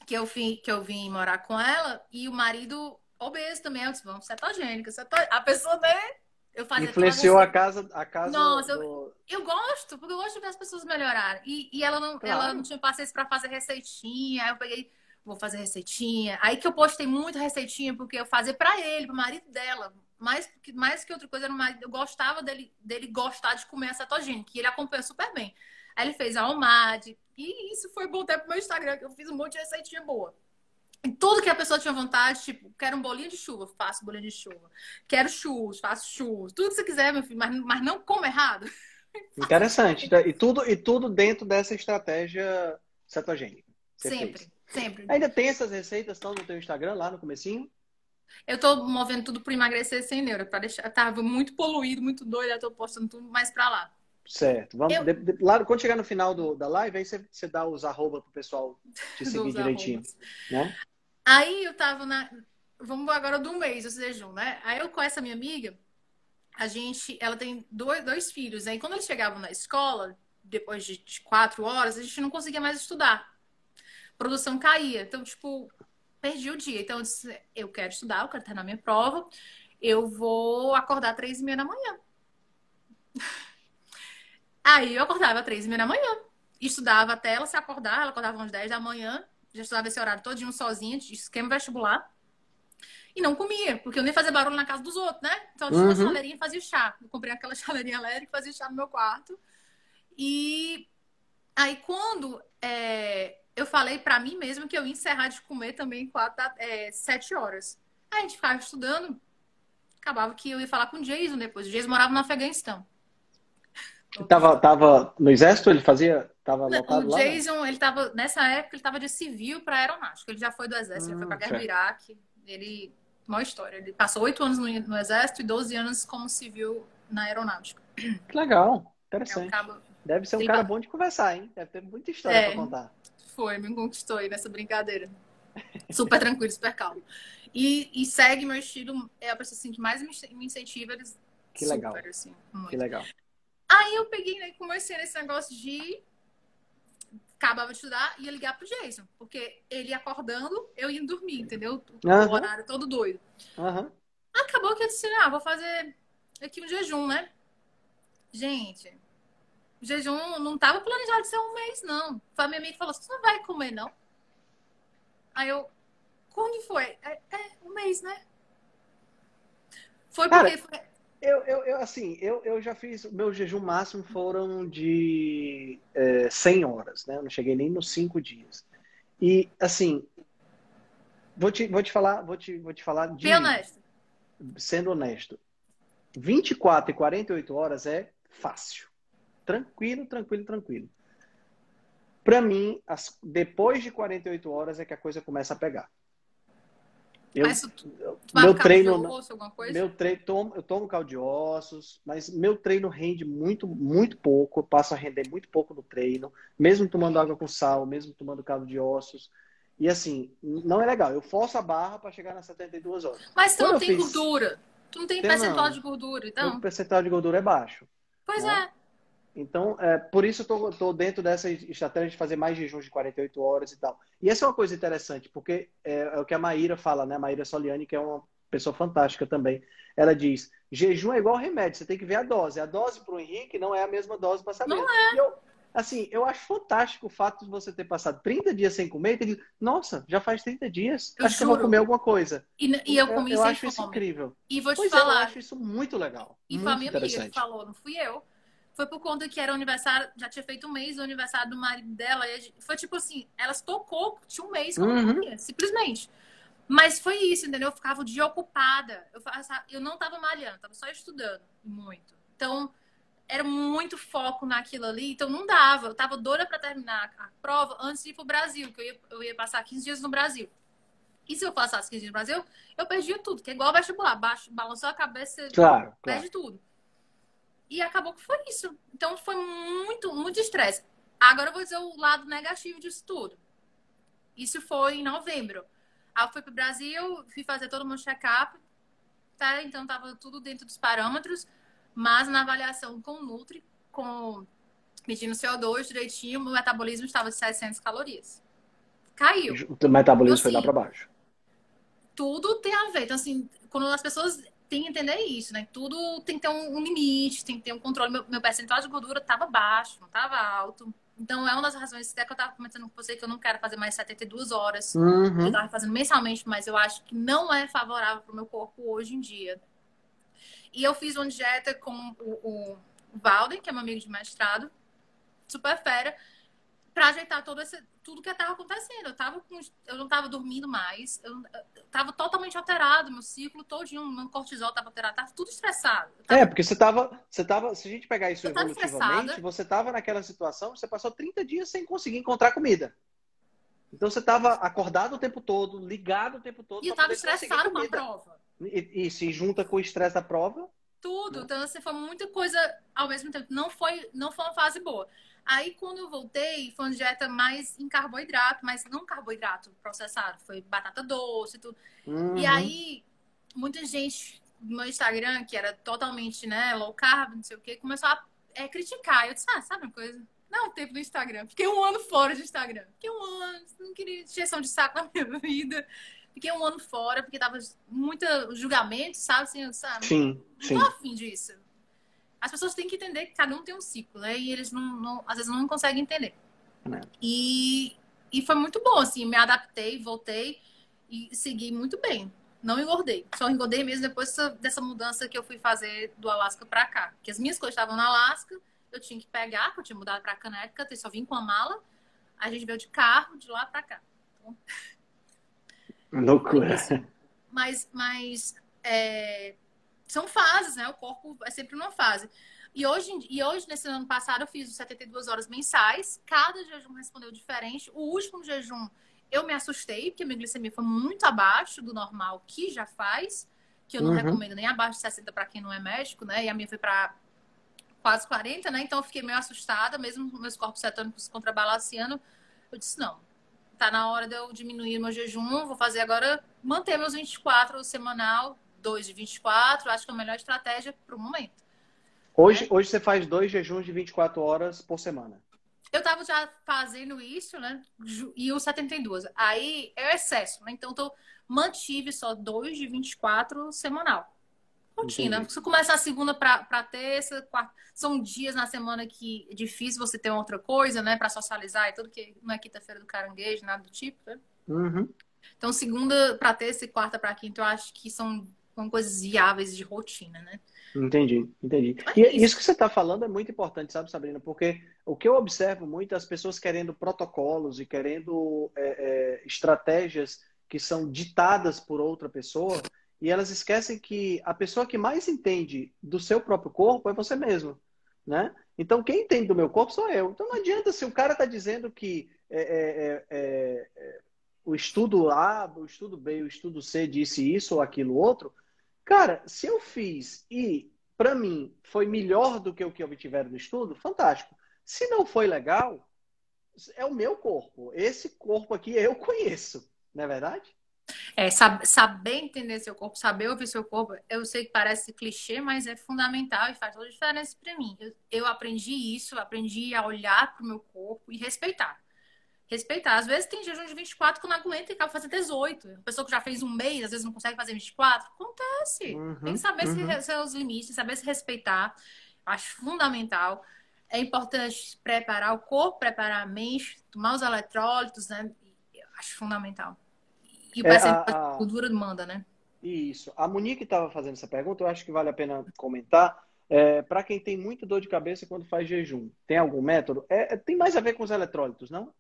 que eu vim, que eu vim morar com ela, e o marido obeso também, eu disse, vamos, cetogênica, cetogênica. A pessoa, né? Eu fazia Influenciou a casa, a casa Nossa, do... eu, eu gosto, porque eu gosto de ver as pessoas melhorarem. E, e ela, não, claro. ela não tinha paciência para fazer receitinha, aí eu peguei vou fazer receitinha. Aí que eu postei muito receitinha, porque eu fazia para ele, pro marido dela mais, mais que outra coisa, era eu gostava dele, dele gostar de comer a cetogênica, que ele acompanha super bem. Aí ele fez a Almad, e isso foi bom até pro meu Instagram, que eu fiz um monte de receitinha boa. E tudo que a pessoa tinha vontade, tipo, quero um bolinho de chuva, faço bolinho de chuva. Quero churros, faço churros. Tudo que você quiser, meu filho, mas, mas não como errado. Interessante. E tudo, e tudo dentro dessa estratégia cetogênica. Sempre, fez. sempre. Ainda tem essas receitas estão no teu Instagram, lá no comecinho? Eu tô movendo tudo para emagrecer sem neuro, para deixar. Eu tava muito poluído, muito doido, eu tô postando tudo mais para lá. Certo. Vamos, eu... de, de, lá, quando chegar no final do, da live, aí você, você dá os arroba pro pessoal te seguir direitinho. Né? Aí eu tava na. Vamos agora do mês, o jejum, né? Aí eu com essa minha amiga, a gente. Ela tem dois, dois filhos. Aí quando eles chegavam na escola, depois de, de quatro horas, a gente não conseguia mais estudar. A produção caía. Então, tipo, perdi o dia. Então, eu disse, eu quero estudar, eu quero terminar minha prova. Eu vou acordar três e meia da manhã. Aí eu acordava três e meia da manhã. Estudava até ela se acordar, ela acordava às 10 da manhã. já estudava esse horário todinho sozinha, de esquema vestibular. E não comia, porque eu nem fazia barulho na casa dos outros, né? Então eu tinha uhum. uma chaleirinha e fazia chá. Eu comprei aquela chaleirinha elétrica e fazia chá no meu quarto. E aí quando é, eu falei para mim mesma que eu ia encerrar de comer também quatro, é, sete horas. Aí a gente ficava estudando, acabava que eu ia falar com o Jason depois. O Jason morava no Afeganistão. Tava, tava no exército, ele fazia. Tava o Jason, lá, ele tava, nessa época, ele tava de civil para aeronáutica. Ele já foi do exército, hum, ele foi pra hum, guerra certo. do Iraque. Ele. Uma história. Ele passou oito anos no, no, exército e 12 anos como civil na aeronáutica. Que legal, interessante. É um cabo... Deve ser um cara bom de conversar, hein? Deve ter muita história é, pra contar. Foi, me conquistou aí nessa brincadeira. Super tranquilo, super calmo. E, e, segue meu estilo, é a pessoa assim, que mais me incentiva. Eles que super, legal. Assim, que legal. Aí eu peguei, né, comecei nesse negócio de acabava de estudar ia ligar pro Jason, porque ele acordando, eu ia dormir, entendeu? O uhum. horário todo doido. Uhum. Acabou que eu disse, ah, vou fazer aqui um jejum, né? Gente, o jejum não tava planejado ser um mês, não. Foi a minha amiga que falou, você não vai comer, não? Aí eu, quando foi? É, é um mês, né? Foi porque Cara, foi, eu, eu, eu, assim, eu, eu já fiz. Meu jejum máximo foram de é, 100 horas, né? Eu não cheguei nem nos 5 dias. E, assim, vou te, vou te falar, vou te, vou te falar de. Bem honesto. Sendo honesto. 24 e 48 horas é fácil. Tranquilo, tranquilo, tranquilo. Para mim, as, depois de 48 horas é que a coisa começa a pegar. Eu, mas tu, meu treino, osso, alguma coisa? Meu treino, tomo, eu tomo caldo de ossos, mas meu treino rende muito, muito pouco. Eu passo a render muito pouco no treino, mesmo tomando água com sal, mesmo tomando caldo de ossos. E assim, não é legal. Eu forço a barra para chegar nas 72 horas. Mas tu Quando não tem fiz... gordura. Tu não tem, tem percentual não. de gordura, então? O percentual de gordura é baixo. Pois né? é. Então, é, por isso eu estou dentro dessa estratégia de fazer mais jejuns de 48 horas e tal. E essa é uma coisa interessante, porque é, é o que a Maíra fala, né? A Maíra Soliani, que é uma pessoa fantástica também. Ela diz: jejum é igual remédio, você tem que ver a dose. A dose para o Henrique não é a mesma dose para saber. Não é. Eu, assim, eu acho fantástico o fato de você ter passado 30 dias sem comer e ter dito, nossa, já faz 30 dias, eu acho juro. que eu vou comer alguma coisa. E, e eu comi eu, eu acho isso incrível. E vou te pois falar. É, eu acho isso muito legal. E muito foi a minha amiga que falou, não fui eu foi por conta que era o aniversário, já tinha feito um mês do aniversário do marido dela. E foi tipo assim, elas tocou, tinha um mês como uhum. simplesmente. Mas foi isso, entendeu? Eu ficava o dia ocupada. Eu, eu não tava malhando, tava só estudando muito. Então, era muito foco naquilo ali, então não dava. Eu tava doida para terminar a prova antes de ir pro Brasil, que eu ia, eu ia passar 15 dias no Brasil. E se eu passasse 15 dias no Brasil, eu perdia tudo, que é igual vestibular. Baixo, balançou a cabeça, claro, perde claro. tudo. E acabou que foi isso. Então foi muito, muito estresse. Agora eu vou dizer o lado negativo disso tudo. Isso foi em novembro. Aí eu fui pro Brasil, fui fazer todo o meu check-up, tá? Então tava tudo dentro dos parâmetros, mas na avaliação com o Nutri, com medindo CO2 direitinho, o metabolismo estava de 700 calorias. Caiu. O metabolismo então, foi lá assim, para baixo. Tudo tem a ver. Então, assim, quando as pessoas tem que entender isso, né? Tudo tem que ter um, limite, tem que ter um controle. Meu, meu percentual de gordura estava baixo, não estava alto. Então, é uma das razões até que eu estava comentando com você que eu não quero fazer mais 72 horas. Uhum. Eu estava fazendo mensalmente, mas eu acho que não é favorável para o meu corpo hoje em dia. E eu fiz uma dieta com o, o, o Valden, que é meu amigo de mestrado, super fera, para ajeitar todo esse, tudo que estava acontecendo. Eu, tava com, eu não estava dormindo mais, eu, estava totalmente alterado, meu ciclo todinho, meu cortisol estava alterado, estava tudo estressado. Tava... É, porque você estava, você tava, se a gente pegar isso evolutivamente, você estava naquela situação, você passou 30 dias sem conseguir encontrar comida. Então você estava acordado o tempo todo, ligado o tempo todo. E eu estava estressado com a prova. E, e se junta com o estresse da prova. Tudo. Né? Então, assim, foi muita coisa ao mesmo tempo. Não foi, não foi uma fase boa. Aí, quando eu voltei, foi uma dieta mais em carboidrato, mas não carboidrato processado, foi batata doce e tudo. Uhum. E aí, muita gente no meu Instagram, que era totalmente, né, low carb, não sei o quê, começou a é, criticar. Eu disse, ah, sabe uma coisa? Não, teve no Instagram. Fiquei um ano fora do Instagram. Fiquei um ano, não queria injeção de saco na minha vida. Fiquei um ano fora, porque tava muito julgamento, sabe? Assim, sabe? Sim, sim. Não tô afim disso as pessoas têm que entender que cada um tem um ciclo, né? E eles não, não às vezes não conseguem entender. É. E e foi muito bom, assim, me adaptei, voltei e segui muito bem. Não engordei. Só engordei mesmo depois dessa mudança que eu fui fazer do Alasca para cá. Que as minhas coisas estavam no Alasca, eu tinha que pegar, porque eu tinha mudado para Connecticut, eu só vim com a mala. A gente veio de carro de lá para cá. Então... Loucura. Mas, mas é... são fases, né? O corpo é sempre uma fase. E hoje, e hoje, nesse ano passado, eu fiz 72 horas mensais. Cada jejum respondeu diferente. O último jejum, eu me assustei, porque minha glicemia foi muito abaixo do normal, que já faz. Que eu não uhum. recomendo nem abaixo de 60 para quem não é médico, né? E a minha foi para quase 40, né? Então eu fiquei meio assustada, mesmo com meus corpos cetônicos contrabalanceando. Eu disse, não, tá na hora de eu diminuir meu jejum, vou fazer agora, manter meus 24 semanal, 2 de 24, acho que é a melhor estratégia para o momento. Hoje, né? hoje você faz dois jejuns de 24 horas por semana. Eu tava já fazendo isso, né? E o 72. Aí é o excesso, né? Então, eu mantive só dois de 24 semanal. Rotina. Entendi. Você começa a segunda para terça, quarta. São dias na semana que é difícil você ter outra coisa, né? Para socializar e tudo, que não é quinta-feira do caranguejo, nada do tipo, né? Uhum. Então, segunda para terça e quarta para quinta, eu acho que são, são coisas viáveis de rotina, né? Entendi, entendi. E isso. isso que você está falando é muito importante, sabe, Sabrina? Porque o que eu observo muito é as pessoas querendo protocolos e querendo é, é, estratégias que são ditadas por outra pessoa e elas esquecem que a pessoa que mais entende do seu próprio corpo é você mesmo, né? Então, quem entende do meu corpo sou eu. Então, não adianta se o cara está dizendo que é, é, é, é, o estudo A, o estudo B, o estudo C disse isso ou aquilo outro, Cara, se eu fiz e para mim foi melhor do que o que obtiveram no estudo, fantástico. Se não foi legal, é o meu corpo. Esse corpo aqui eu conheço, não é verdade? É, saber, entender seu corpo, saber ouvir seu corpo, eu sei que parece clichê, mas é fundamental e faz toda a diferença para mim. Eu, eu aprendi isso, aprendi a olhar para o meu corpo e respeitar respeitar. Às vezes tem jejum de 24 que não aguenta e acaba fazer 18. A pessoa que já fez um mês, às vezes não consegue fazer 24. Acontece. Uhum, tem que saber uhum. se, seus limites, saber se respeitar. Acho fundamental. É importante preparar o corpo, preparar a mente, tomar os eletrólitos, né? Acho fundamental. E o é, a, a cultura manda, né? Isso. A Monique estava fazendo essa pergunta, eu acho que vale a pena comentar. É, para quem tem muito dor de cabeça quando faz jejum, tem algum método? É, tem mais a ver com os eletrólitos, não?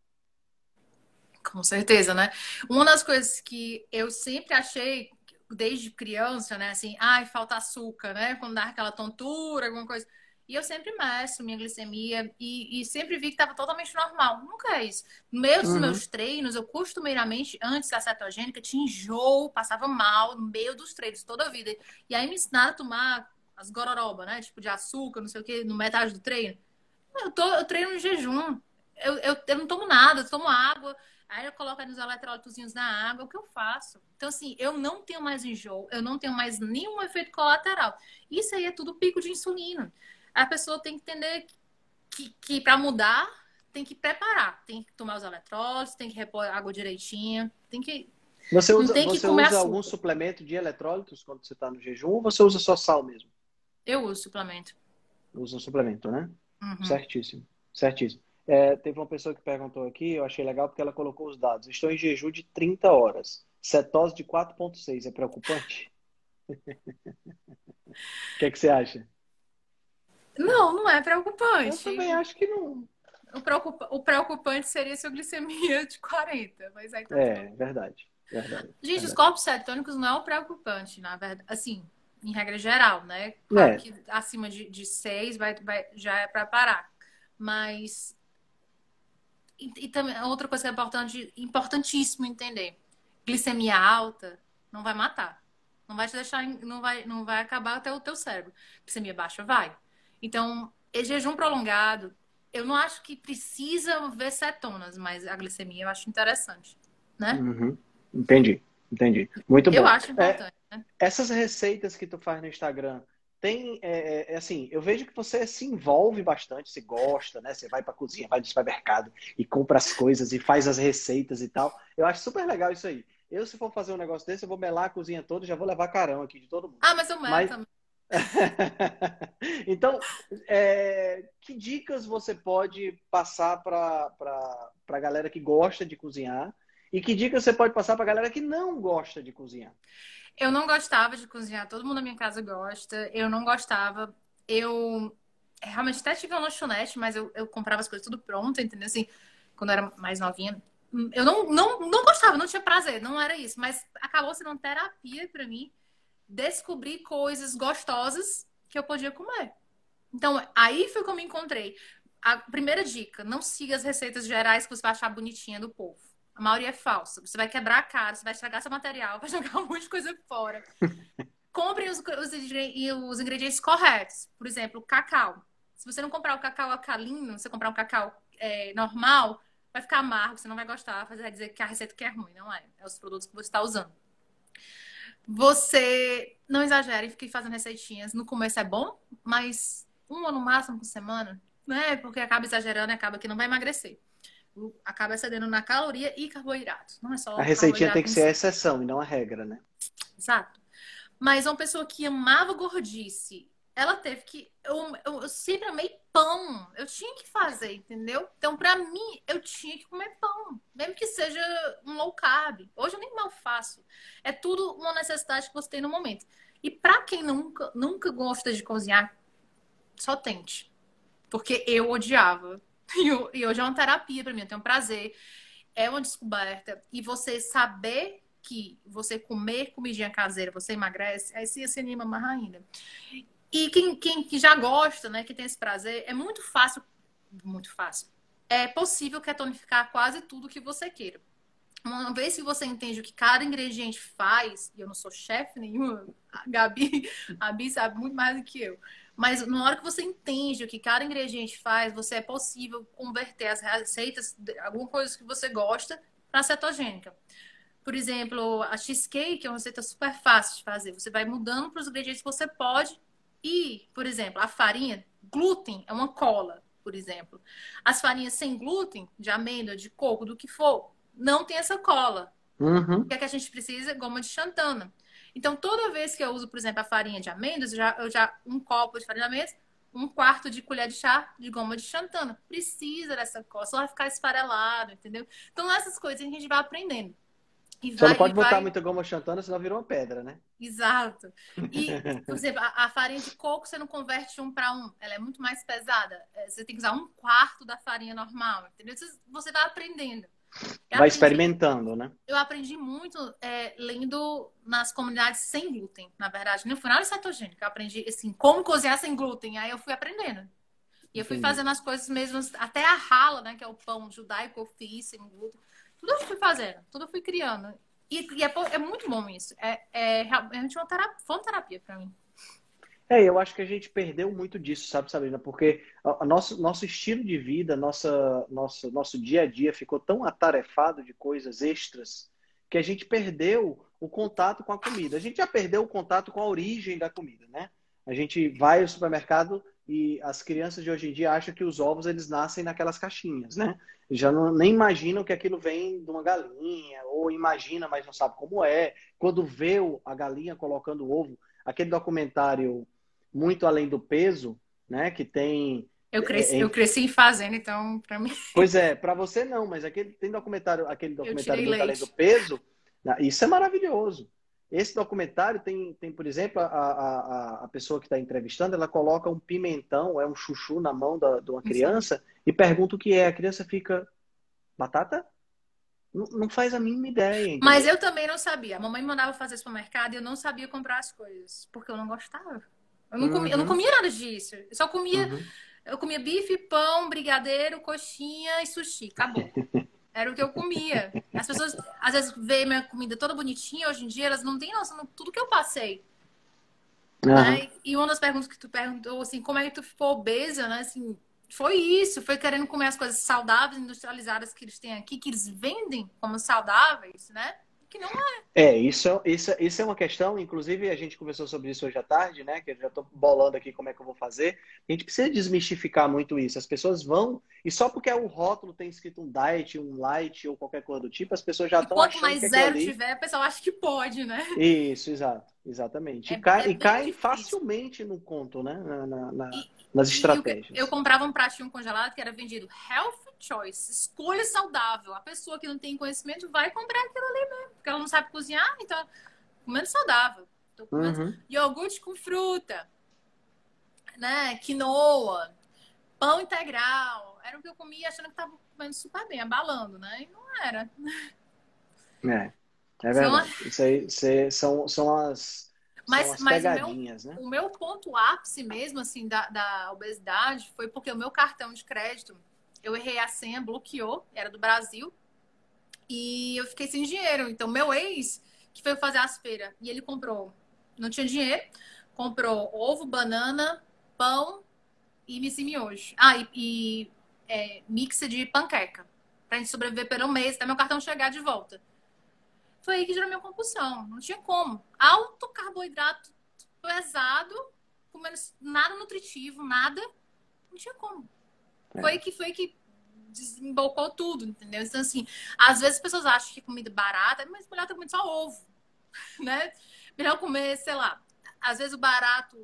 Com certeza, né? Uma das coisas que eu sempre achei, desde criança, né? Assim, ai, falta açúcar, né? Quando dá aquela tontura, alguma coisa. E eu sempre meço minha glicemia e, e sempre vi que estava totalmente normal. Nunca é isso. No meio dos uhum. meus treinos, eu costumeiramente, antes da cetogênica, tinha enjoo, passava mal no meio dos treinos, toda a vida. E aí me ensinaram a tomar as gororoba, né? Tipo de açúcar, não sei o que, no metade do treino. Eu, tô, eu treino em jejum. Eu, eu, eu não tomo nada, eu tomo água. Aí eu coloco nos eletrólitozinhos na água, o que eu faço? Então, assim, eu não tenho mais enjoo, eu não tenho mais nenhum efeito colateral. Isso aí é tudo pico de insulina. A pessoa tem que entender que, que para mudar, tem que preparar. Tem que tomar os eletrólitos, tem que repor a água direitinho, tem que. Você usa, você usa algum suplemento de eletrólitos quando você está no jejum ou você usa só sal mesmo? Eu uso suplemento. Usa um suplemento, né? Uhum. Certíssimo. Certíssimo. É, teve uma pessoa que perguntou aqui, eu achei legal porque ela colocou os dados. Estou em jejum de 30 horas. Cetose de 4,6. É preocupante? O que, é que você acha? Não, não é preocupante. Eu também acho que não. O, preocupa... o preocupante seria se a glicemia de 40, mas aí tá É, verdade. verdade. Gente, verdade. os corpos cetônicos não é o preocupante, na verdade. Assim, em regra geral, né? Claro é. que acima de, de 6 vai, vai, já é para parar. Mas e, e também outra coisa que é importante, importantíssimo entender: glicemia alta não vai matar. Não vai te deixar, não vai, não vai acabar até o teu cérebro. Glicemia baixa vai. Então, jejum prolongado, eu não acho que precisa ver cetonas, mas a glicemia eu acho interessante, né? Uhum. Entendi, entendi. Muito bom. Eu acho importante. É, né? Essas receitas que tu faz no Instagram, tem, é, é, é, assim, eu vejo que você se envolve bastante, se gosta, né? Você vai pra cozinha, vai no supermercado e compra as coisas e faz as receitas e tal. Eu acho super legal isso aí. Eu, se for fazer um negócio desse, eu vou melar a cozinha toda e já vou levar carão aqui de todo mundo. Ah, mas eu melo mas... também. então, é, que dicas você pode passar para a galera que gosta de cozinhar? E que dicas você pode passar para a galera que não gosta de cozinhar? Eu não gostava de cozinhar, todo mundo na minha casa gosta. Eu não gostava. Eu realmente até tive uma lanchonete, mas eu, eu comprava as coisas tudo pronto, entendeu? Assim, quando eu era mais novinha. Eu não, não, não gostava, não tinha prazer, não era isso. Mas acabou sendo uma terapia para mim descobrir coisas gostosas que eu podia comer. Então, aí foi como eu me encontrei. A primeira dica: não siga as receitas gerais que você vai achar bonitinha do povo. A maioria é falsa. Você vai quebrar a cara, você vai estragar seu material, vai jogar um monte de coisa fora. Comprem os, os, os ingredientes corretos. Por exemplo, cacau. Se você não comprar o cacau alcalino, você comprar um cacau é, normal, vai ficar amargo, você não vai gostar, vai dizer que a receita que é ruim, não é? É os produtos que você está usando. Você não exagere e fique fazendo receitinhas. No começo é bom, mas uma no máximo por semana, né? Porque acaba exagerando e acaba que não vai emagrecer. Acaba excedendo na caloria e carboidrato. Não é só. A receitinha tem que ser a exceção e não a regra, né? Exato. Mas uma pessoa que amava gordice ela teve que. Eu, eu, eu, sempre amei pão. Eu tinha que fazer, entendeu? Então, para mim, eu tinha que comer pão. Mesmo que seja um low carb. Hoje eu nem mal faço. É tudo uma necessidade que você tem no momento. E para quem nunca, nunca gosta de cozinhar, só tente. Porque eu odiava. E, hoje é uma terapia para mim. Eu tenho um prazer. É uma descoberta. E você saber que você comer comidinha caseira, você emagrece, aí você se anima mais ainda. E quem, quem que já gosta, né, que tem esse prazer, é muito fácil, muito fácil. É possível ketonificar quase tudo que você queira. Uma vez que você entende o que cada ingrediente faz, e eu não sou chefe nenhuma, a Gabi, a Gabi sabe muito mais do que eu. Mas na hora que você entende o que cada ingrediente faz, você é possível converter as receitas, alguma coisa que você gosta, para cetogênica. Por exemplo, a cheesecake é uma receita super fácil de fazer. Você vai mudando para os ingredientes que você pode e, por exemplo, a farinha, glúten é uma cola, por exemplo. As farinhas sem glúten, de amêndoa, de coco, do que for, não tem essa cola. Uhum. O que é que a gente precisa? Goma de xantana. Então, toda vez que eu uso, por exemplo, a farinha de amêndoas, eu já, eu já um copo de farinha de amêndoas, um quarto de colher de chá de goma de xantana. Precisa dessa cola, só vai ficar esfarelado, entendeu? Então, essas coisas a gente vai aprendendo. E Só vai, não pode botar vai... muita goma chantana, senão virou uma pedra, né? Exato. E, por exemplo, a, a farinha de coco você não converte um para um. Ela é muito mais pesada. É, você tem que usar um quarto da farinha normal, entendeu? Você vai aprendendo. Eu vai aprendi, experimentando, né? Eu aprendi muito é, lendo nas comunidades sem glúten, na verdade. No final de cetogênica, eu aprendi assim, como cozinhar sem glúten. Aí eu fui aprendendo. E eu fui Entendi. fazendo as coisas mesmo, até a rala, né? Que é o pão judaico, eu fiz sem glúten. Tudo eu fui fazendo, tudo eu fui criando. E, e é, é, muito bom isso. É, é realmente uma terapia, foi uma terapia para mim. É, eu acho que a gente perdeu muito disso, sabe, Sabrina? Porque o nosso, nosso estilo de vida, nossa, nosso, nosso dia a dia ficou tão atarefado de coisas extras que a gente perdeu o contato com a comida. A gente já perdeu o contato com a origem da comida, né? A gente vai ao supermercado e as crianças de hoje em dia acham que os ovos eles nascem naquelas caixinhas, né? Já não, nem imaginam que aquilo vem de uma galinha, ou imagina, mas não sabe como é. Quando vê a galinha colocando o ovo, aquele documentário Muito Além do Peso, né? Que tem. Eu cresci, é, eu cresci em fazenda, então, para mim. Pois é, para você não, mas aquele tem documentário, aquele documentário Muito leite. Além do Peso, isso é maravilhoso. Esse documentário tem, tem por exemplo, a, a, a pessoa que está entrevistando, ela coloca um pimentão, é um chuchu na mão da, de uma criança Sim. e pergunta o que é. A criança fica, batata? Não, não faz a mínima ideia. Entendeu? Mas eu também não sabia. A mamãe mandava fazer supermercado e eu não sabia comprar as coisas, porque eu não gostava. Eu não, comia, eu não uhum. comia nada disso. Eu só comia, uhum. eu comia bife, pão, brigadeiro, coxinha e sushi. Acabou. Era o que eu comia. As pessoas, às vezes, veem minha comida toda bonitinha, hoje em dia, elas não têm noção de tudo que eu passei. Uhum. Né? E uma das perguntas que tu perguntou, assim, como é que tu ficou obesa, né? Assim, foi isso, foi querendo comer as coisas saudáveis, industrializadas que eles têm aqui, que eles vendem como saudáveis, né? Que não é. É, isso, isso, isso é uma questão, inclusive a gente conversou sobre isso hoje à tarde, né? Que eu já estou bolando aqui como é que eu vou fazer. A gente precisa desmistificar muito isso. As pessoas vão, e só porque o rótulo tem escrito um diet, um light ou qualquer coisa do tipo, as pessoas já estão achando mais que zero ali... tiver, a pessoa acha que pode, né? Isso, exato, exatamente. É, e cai, é e facilmente no conto, né? Na, na- na- E- nas estratégias. Eu, eu comprava um pratinho congelado que era vendido Health Choice, escolha saudável. A pessoa que não tem conhecimento vai comprar aquilo ali mesmo, porque ela não sabe cozinhar, então comendo saudável. Tô comendo Uhum. iogurte com fruta, né? Quinoa, pão integral. Era o que eu comia achando que tava comendo super bem, abalando, né? E não era. É, é São verdade. Isso aí isso aí são, são as, Mas- são as mas o meu- pegadinhas, né? O meu ponto ápice mesmo, assim, da, da obesidade foi porque o meu cartão de crédito, eu errei a senha, bloqueou, era do Brasil, e eu fiquei sem dinheiro. Então, meu ex, que foi fazer as feiras, e ele comprou, não tinha dinheiro, comprou ovo, banana, pão e missy miojo. Ah, e, e é, de panqueca, pra gente sobreviver pelo mês, até meu cartão chegar de volta. Foi aí que gerou minha compulsão. Não tinha como. Alto carboidrato pesado, comendo nada nutritivo, nada. Não tinha como. É. Foi que foi que desembocou tudo, entendeu? Então, assim, às vezes as pessoas acham que comida barata, mas mulher tá comendo só ovo, né? Melhor comer, sei lá. Às vezes o barato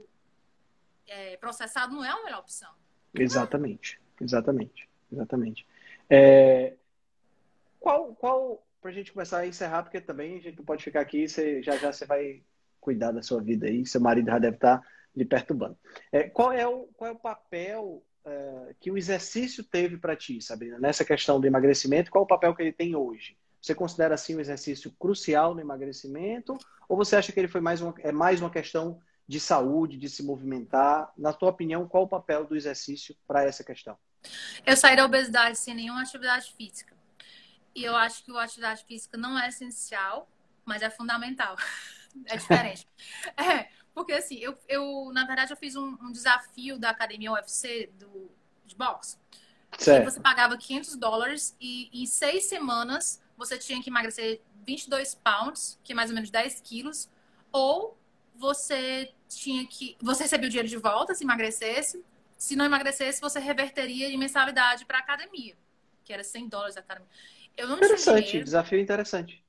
é, processado não é a melhor opção. Exatamente, exatamente, exatamente. É, qual, qual, pra gente começar a encerrar, porque também a gente não pode ficar aqui, você, já já você vai cuidar da sua vida aí, seu marido já deve estar lhe perturbando. É, qual, é o, qual é o papel é, que o exercício teve para ti, Sabrina, nessa questão do emagrecimento? Qual o papel que ele tem hoje? Você considera assim um exercício crucial no emagrecimento? Ou você acha que ele foi mais uma, é mais uma questão de saúde, de se movimentar? Na tua opinião, qual o papel do exercício para essa questão? Eu saí da obesidade sem nenhuma atividade física. E eu acho que a atividade física não é essencial, mas é fundamental. É diferente. É, porque assim, eu, eu na verdade, eu fiz um, um desafio da academia UFC do, de boxe. Certo. você pagava 500 dólares e em seis semanas você tinha que emagrecer 22 pounds, que é mais ou menos 10 quilos, ou você tinha que. Você recebia o dinheiro de volta se emagrecesse. Se não emagrecesse, você reverteria de mensalidade para a academia, que era 100 dólares a academia. Eu não tinha Interessante, dinheiro, desafio interessante.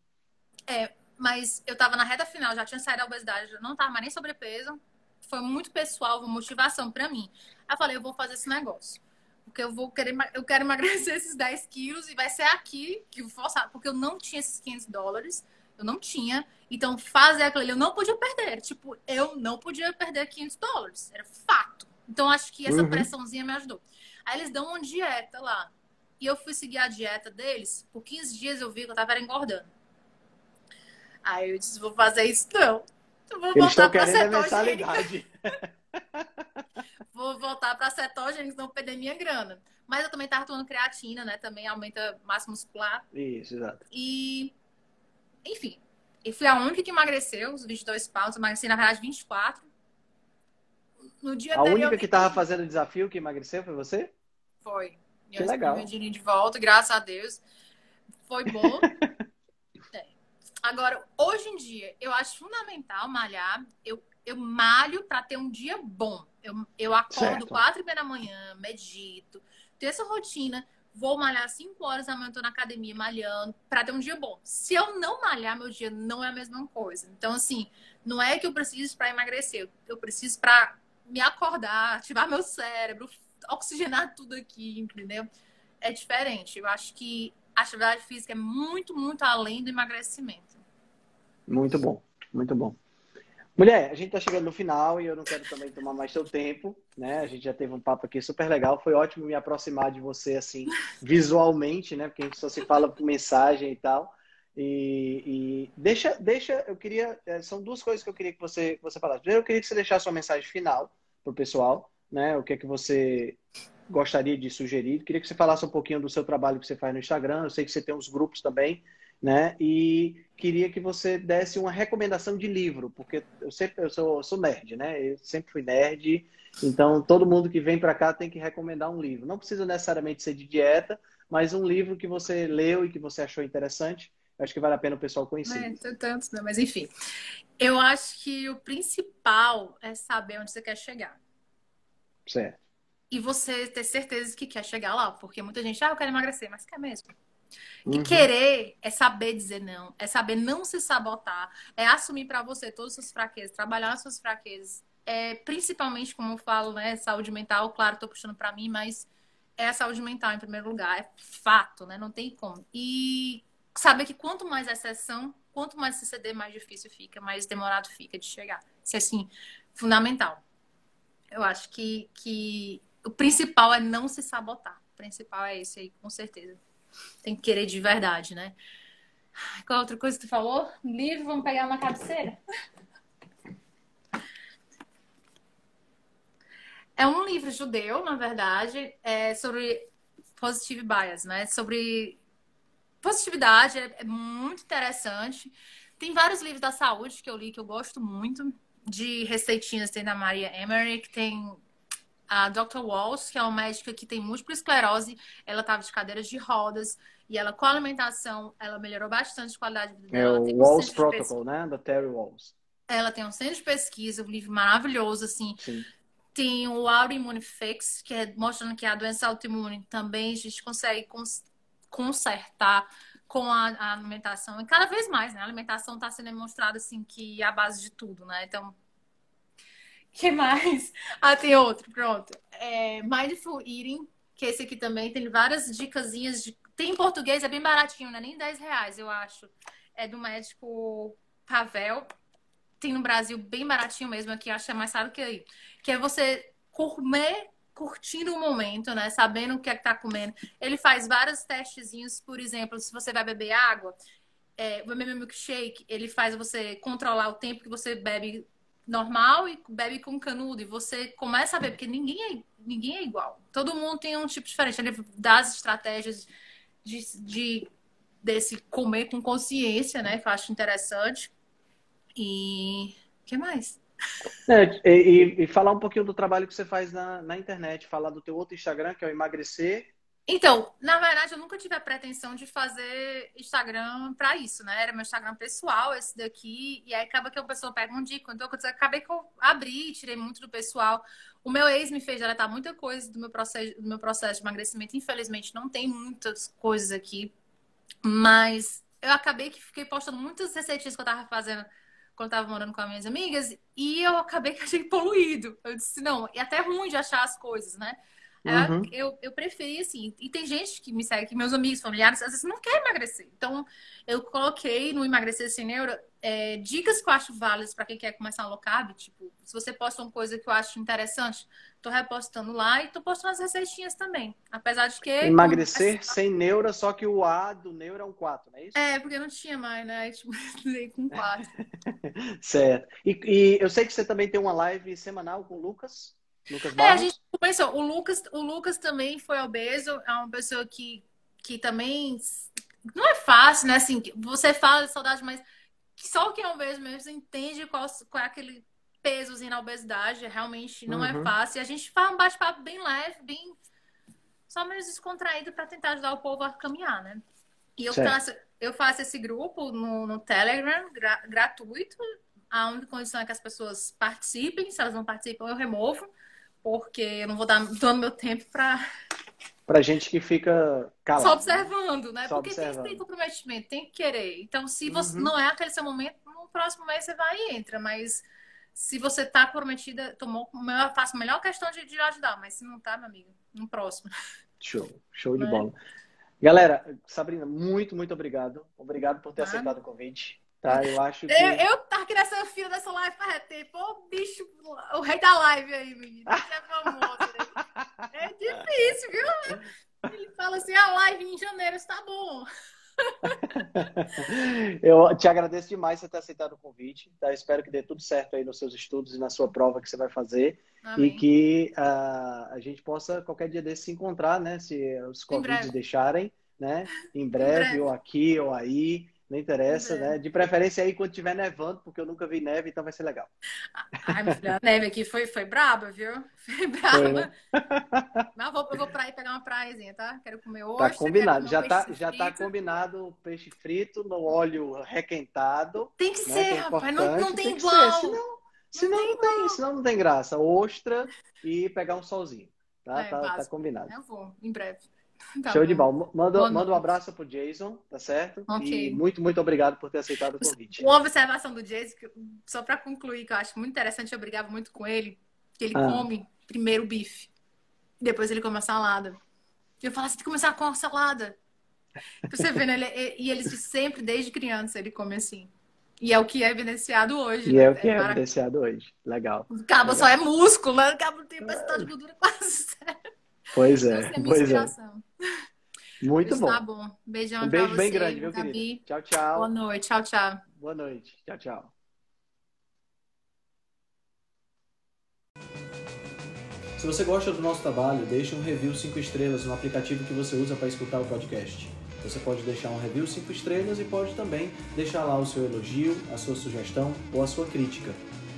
Mas eu tava na reta final, já tinha saído da obesidade, já não tava mais nem sobrepeso. Foi muito pessoal, uma motivação para mim. Aí eu falei, eu vou fazer esse negócio. Porque eu vou querer, eu quero emagrecer esses 10 quilos e vai ser aqui que eu vou forçar. Porque eu não tinha esses 500 dólares, eu não tinha. Então, fazer aquilo ali, eu não podia perder. Tipo, eu não podia perder 500 dólares. Era fato. Então, acho que essa Uhum. pressãozinha me ajudou. Aí eles dão uma dieta lá. E eu fui seguir a dieta deles. Por 15 dias eu vi que eu tava engordando. Aí eu disse, vou fazer isso não. Eu vou Eles voltar estão pra querendo a cetogênica. Vou voltar pra cetogênica, senão perder minha grana. Mas eu também tava tomando creatina, né? Também aumenta massa muscular. Isso, exato. E, enfim, eu fui a única que emagreceu, os 22 pounds. Emagreci, na verdade, 24. No dia A única que estava fiquei- fazendo o desafio que emagreceu foi você? Foi. Que Eu legal. meu dinheiro de volta, graças a Deus. Foi bom. Agora, hoje em dia, eu acho fundamental malhar. Eu, eu malho para ter um dia bom. Eu, eu acordo quatro e meia da manhã, medito, tenho essa rotina. Vou malhar 5 horas da manhã, tô na academia malhando, para ter um dia bom. Se eu não malhar, meu dia não é a mesma coisa. Então, assim, não é que eu preciso para emagrecer, eu- eu preciso para me acordar, ativar meu cérebro, oxigenar tudo aqui, entendeu? É diferente. Eu acho que a atividade física é muito, muito além do emagrecimento. Muito bom, muito bom. Mulher, a gente está chegando no final e eu não quero também tomar mais seu tempo, né? A gente já teve um papo aqui super legal. Foi ótimo me aproximar de você assim visualmente, né? Porque a gente só se fala por mensagem e tal. E, e deixa, deixa, eu queria, eh, são duas coisas que eu queria que você, que você falasse. Primeiro, eu queria que você deixasse sua mensagem final para o pessoal, né? O que é que você gostaria de sugerir? Queria que você falasse um pouquinho do seu trabalho que você faz no Instagram. Eu sei que você tem uns grupos também, né? E queria que você desse uma recomendação de livro, porque eu sempre eu sou, sou nerd, né? Eu sempre fui nerd, então todo mundo que vem para cá tem que recomendar um livro. Não precisa necessariamente ser de dieta, mas um livro que você leu e que você achou interessante acho que vale a pena o pessoal conhecer. É, tantos, né? Mas enfim, eu acho que o principal é saber onde você quer chegar. Certo. E você ter certeza que quer chegar lá, porque muita gente, ah, eu quero emagrecer, mas quer mesmo. E Uhum. querer é saber dizer não, é saber não se sabotar, é assumir para você todas as suas fraquezas, trabalhar as suas fraquezas. É, principalmente, como eu falo, né, saúde mental, claro, tô puxando para mim, mas é a saúde mental em primeiro lugar, é fato, né? Não tem como. E saber que quanto mais exceção, quanto mais se ceder, mais difícil fica, mais demorado fica de chegar. Isso é assim, fundamental. Eu acho que, que o principal é não se sabotar. O principal é esse aí, com certeza. Tem que querer de verdade, né? Qual outra coisa que tu falou? Livro, vamos pegar uma cabeceira? É um livro judeu, na verdade, é sobre positive bias, né? Sobre positividade, é, é muito interessante. Tem vários livros da saúde que eu li que eu gosto muito, de receitinhas. Tem da Maria Emmerich, tem a Dr. Walls, que é uma médica que tem múltipla esclerose. Ela estava de cadeiras de rodas e ela, com a alimentação, ela melhorou bastante a qualidade de vida É dela. o Tem um Protocol, né? Da Terry Walls. Ela tem um centro de pesquisa, um livro maravilhoso, assim. Sim. Tem o Autoimmune Fix, que é mostrando que a doença autoimune também a gente consegue cons consertar com a, a, alimentação. E cada vez mais, né? A alimentação está sendo demonstrada, assim, que é a base de tudo, né? Então, que mais? Ah, tem outro, pronto. É Mindful Eating, que esse aqui também tem várias dicasinhas de... Tem em português, é bem baratinho, não é nem 10 reais, eu acho. É do médico Pavel. Tem no Brasil bem baratinho mesmo, aqui acho que é mais caro que aí. Que é você comer curtindo o momento, né? Sabendo o que é que tá comendo. Ele faz vários testezinhos, por exemplo, se você vai beber água, é, o beber milkshake, ele faz você controlar o tempo que você bebe normal e bebe com canudo. E você começa a beber, porque ninguém é, ninguém é igual. Todo mundo tem um tipo diferente. Ele dá as estratégias de, de desse comer com consciência, né? Que eu acho interessante. E o que mais? É, e, e, falar um pouquinho do trabalho que você faz na, na internet, falar do teu outro Instagram, que é o Emagrecer. Então, na verdade, eu nunca tive a pretensão de fazer Instagram para isso, né? Era meu Instagram pessoal, esse daqui, e aí acaba que a pessoa pega um dica. Então, eu acabei que eu abri, tirei muito do pessoal. O meu ex me fez deletar muita coisa do meu processo, do meu processo de emagrecimento. Infelizmente, não tem muitas coisas aqui, mas eu acabei que fiquei postando muitas receitinhas que eu tava fazendo quando eu tava morando com as minhas amigas, e eu acabei que achei poluído. Eu disse, não, e até ruim de achar as coisas, né? Uhum. Eu, eu preferi, assim, e tem gente que me segue, que meus amigos, familiares, às vezes não quer emagrecer. Então, eu coloquei no Emagrecer Sem Neuro é, dicas que eu acho válidas para quem quer começar low carb. Tipo, se você posta uma coisa que eu acho interessante, tô repostando lá e tô postando as receitinhas também. Apesar de que. Emagrecer sem neura, só que o A do neuro é um 4, não é isso? É, porque não tinha mais, né? Tipo, com 4. certo. E, e eu sei que você também tem uma live semanal com o Lucas. Lucas Barros. É, a gente começou. O Lucas, o Lucas também foi obeso, é uma pessoa que, que também não é fácil, né? Assim, você fala de saudade, mas só quem é obeso mesmo entende qual, qual é aquele pesozinho na obesidade. Realmente não uhum. é fácil. E a gente faz um bate-papo bem leve, bem só menos descontraído para tentar ajudar o povo a caminhar, né? E eu faço, eu faço esse grupo no, no Telegram, gra, gratuito. A única condição é que as pessoas participem. Se elas não participam, eu removo porque eu não vou dar todo meu tempo para para gente que fica calado. Só observando, né? Só porque observando. tem que ter comprometimento, tem que querer. Então, se você uhum. não é aquele seu momento, no próximo mês você vai e entra. Mas se você tá comprometida, tomou, eu faço a melhor questão de, de ajudar. Mas se não tá, meu amigo, no próximo. Show, show de é? bola. Galera, Sabrina, muito, muito obrigado. Obrigado por ter aceitado o convite. Tá, eu acho que. Eu, eu tava ser o filho dessa live faz tempo. Pô, bicho, o rei da live aí, menino. É famoso. Né? É difícil, viu? Ele fala assim: a live em janeiro está bom. eu te agradeço demais por ter aceitado o convite. Tá? Espero que dê tudo certo aí nos seus estudos e na sua prova que você vai fazer. Amém. E que uh, a gente possa, qualquer dia desse, se encontrar, né? Se os convites deixarem, né? Em breve, em breve, ou aqui ou aí. Não interessa, é. né? De preferência aí quando tiver nevando, porque eu nunca vi neve, então vai ser legal. Ai, minha filha, a neve aqui foi, foi braba, viu? Foi braba. Foi, né? Mas eu vou, eu vou pra ir pegar uma praiazinha, tá? Quero comer hoje. Tá combinado. Já tá, já tá combinado o peixe frito no óleo requentado. Tem que né? ser, que é rapaz. Não, não tem, tem igual. Senão, não senão, tem não tem, senão não tem graça. Ostra e pegar um solzinho. Tá, é, tá, tá combinado. Eu vou, em breve. Tá Show bom. de bola. Manda, manda um abraço pro Jason, tá certo? Okay. E muito, muito obrigado por ter aceitado o convite. Uma observação do Jason, só para concluir, que eu acho muito interessante, eu brigava muito com ele, que ele ah. come primeiro o bife, depois ele come a salada. E eu falo, você tem que começar com a salada. Você vê, né? Ele, e ele sempre, desde criança, ele come assim. E é o que é evidenciado hoje. E né? é o que é, é evidenciado hoje. Legal. O cabo Legal. só é músculo, né? O cabo tem bastante de gordura quase zero. Pois é, é pois é. Muito Mas bom. Tá bom. Beijão um beijo bem grande, viu, Gabi. querido? Tchau, tchau. Boa noite. Tchau, tchau. Boa noite. Tchau, tchau. Se você gosta do nosso trabalho, deixe um review 5 estrelas no aplicativo que você usa para escutar o podcast. Você pode deixar um review 5 estrelas e pode também deixar lá o seu elogio, a sua sugestão ou a sua crítica.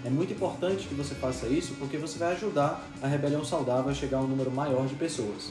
É muito importante que você faça isso porque você vai ajudar a Rebelião Saudável a chegar a um número maior de pessoas.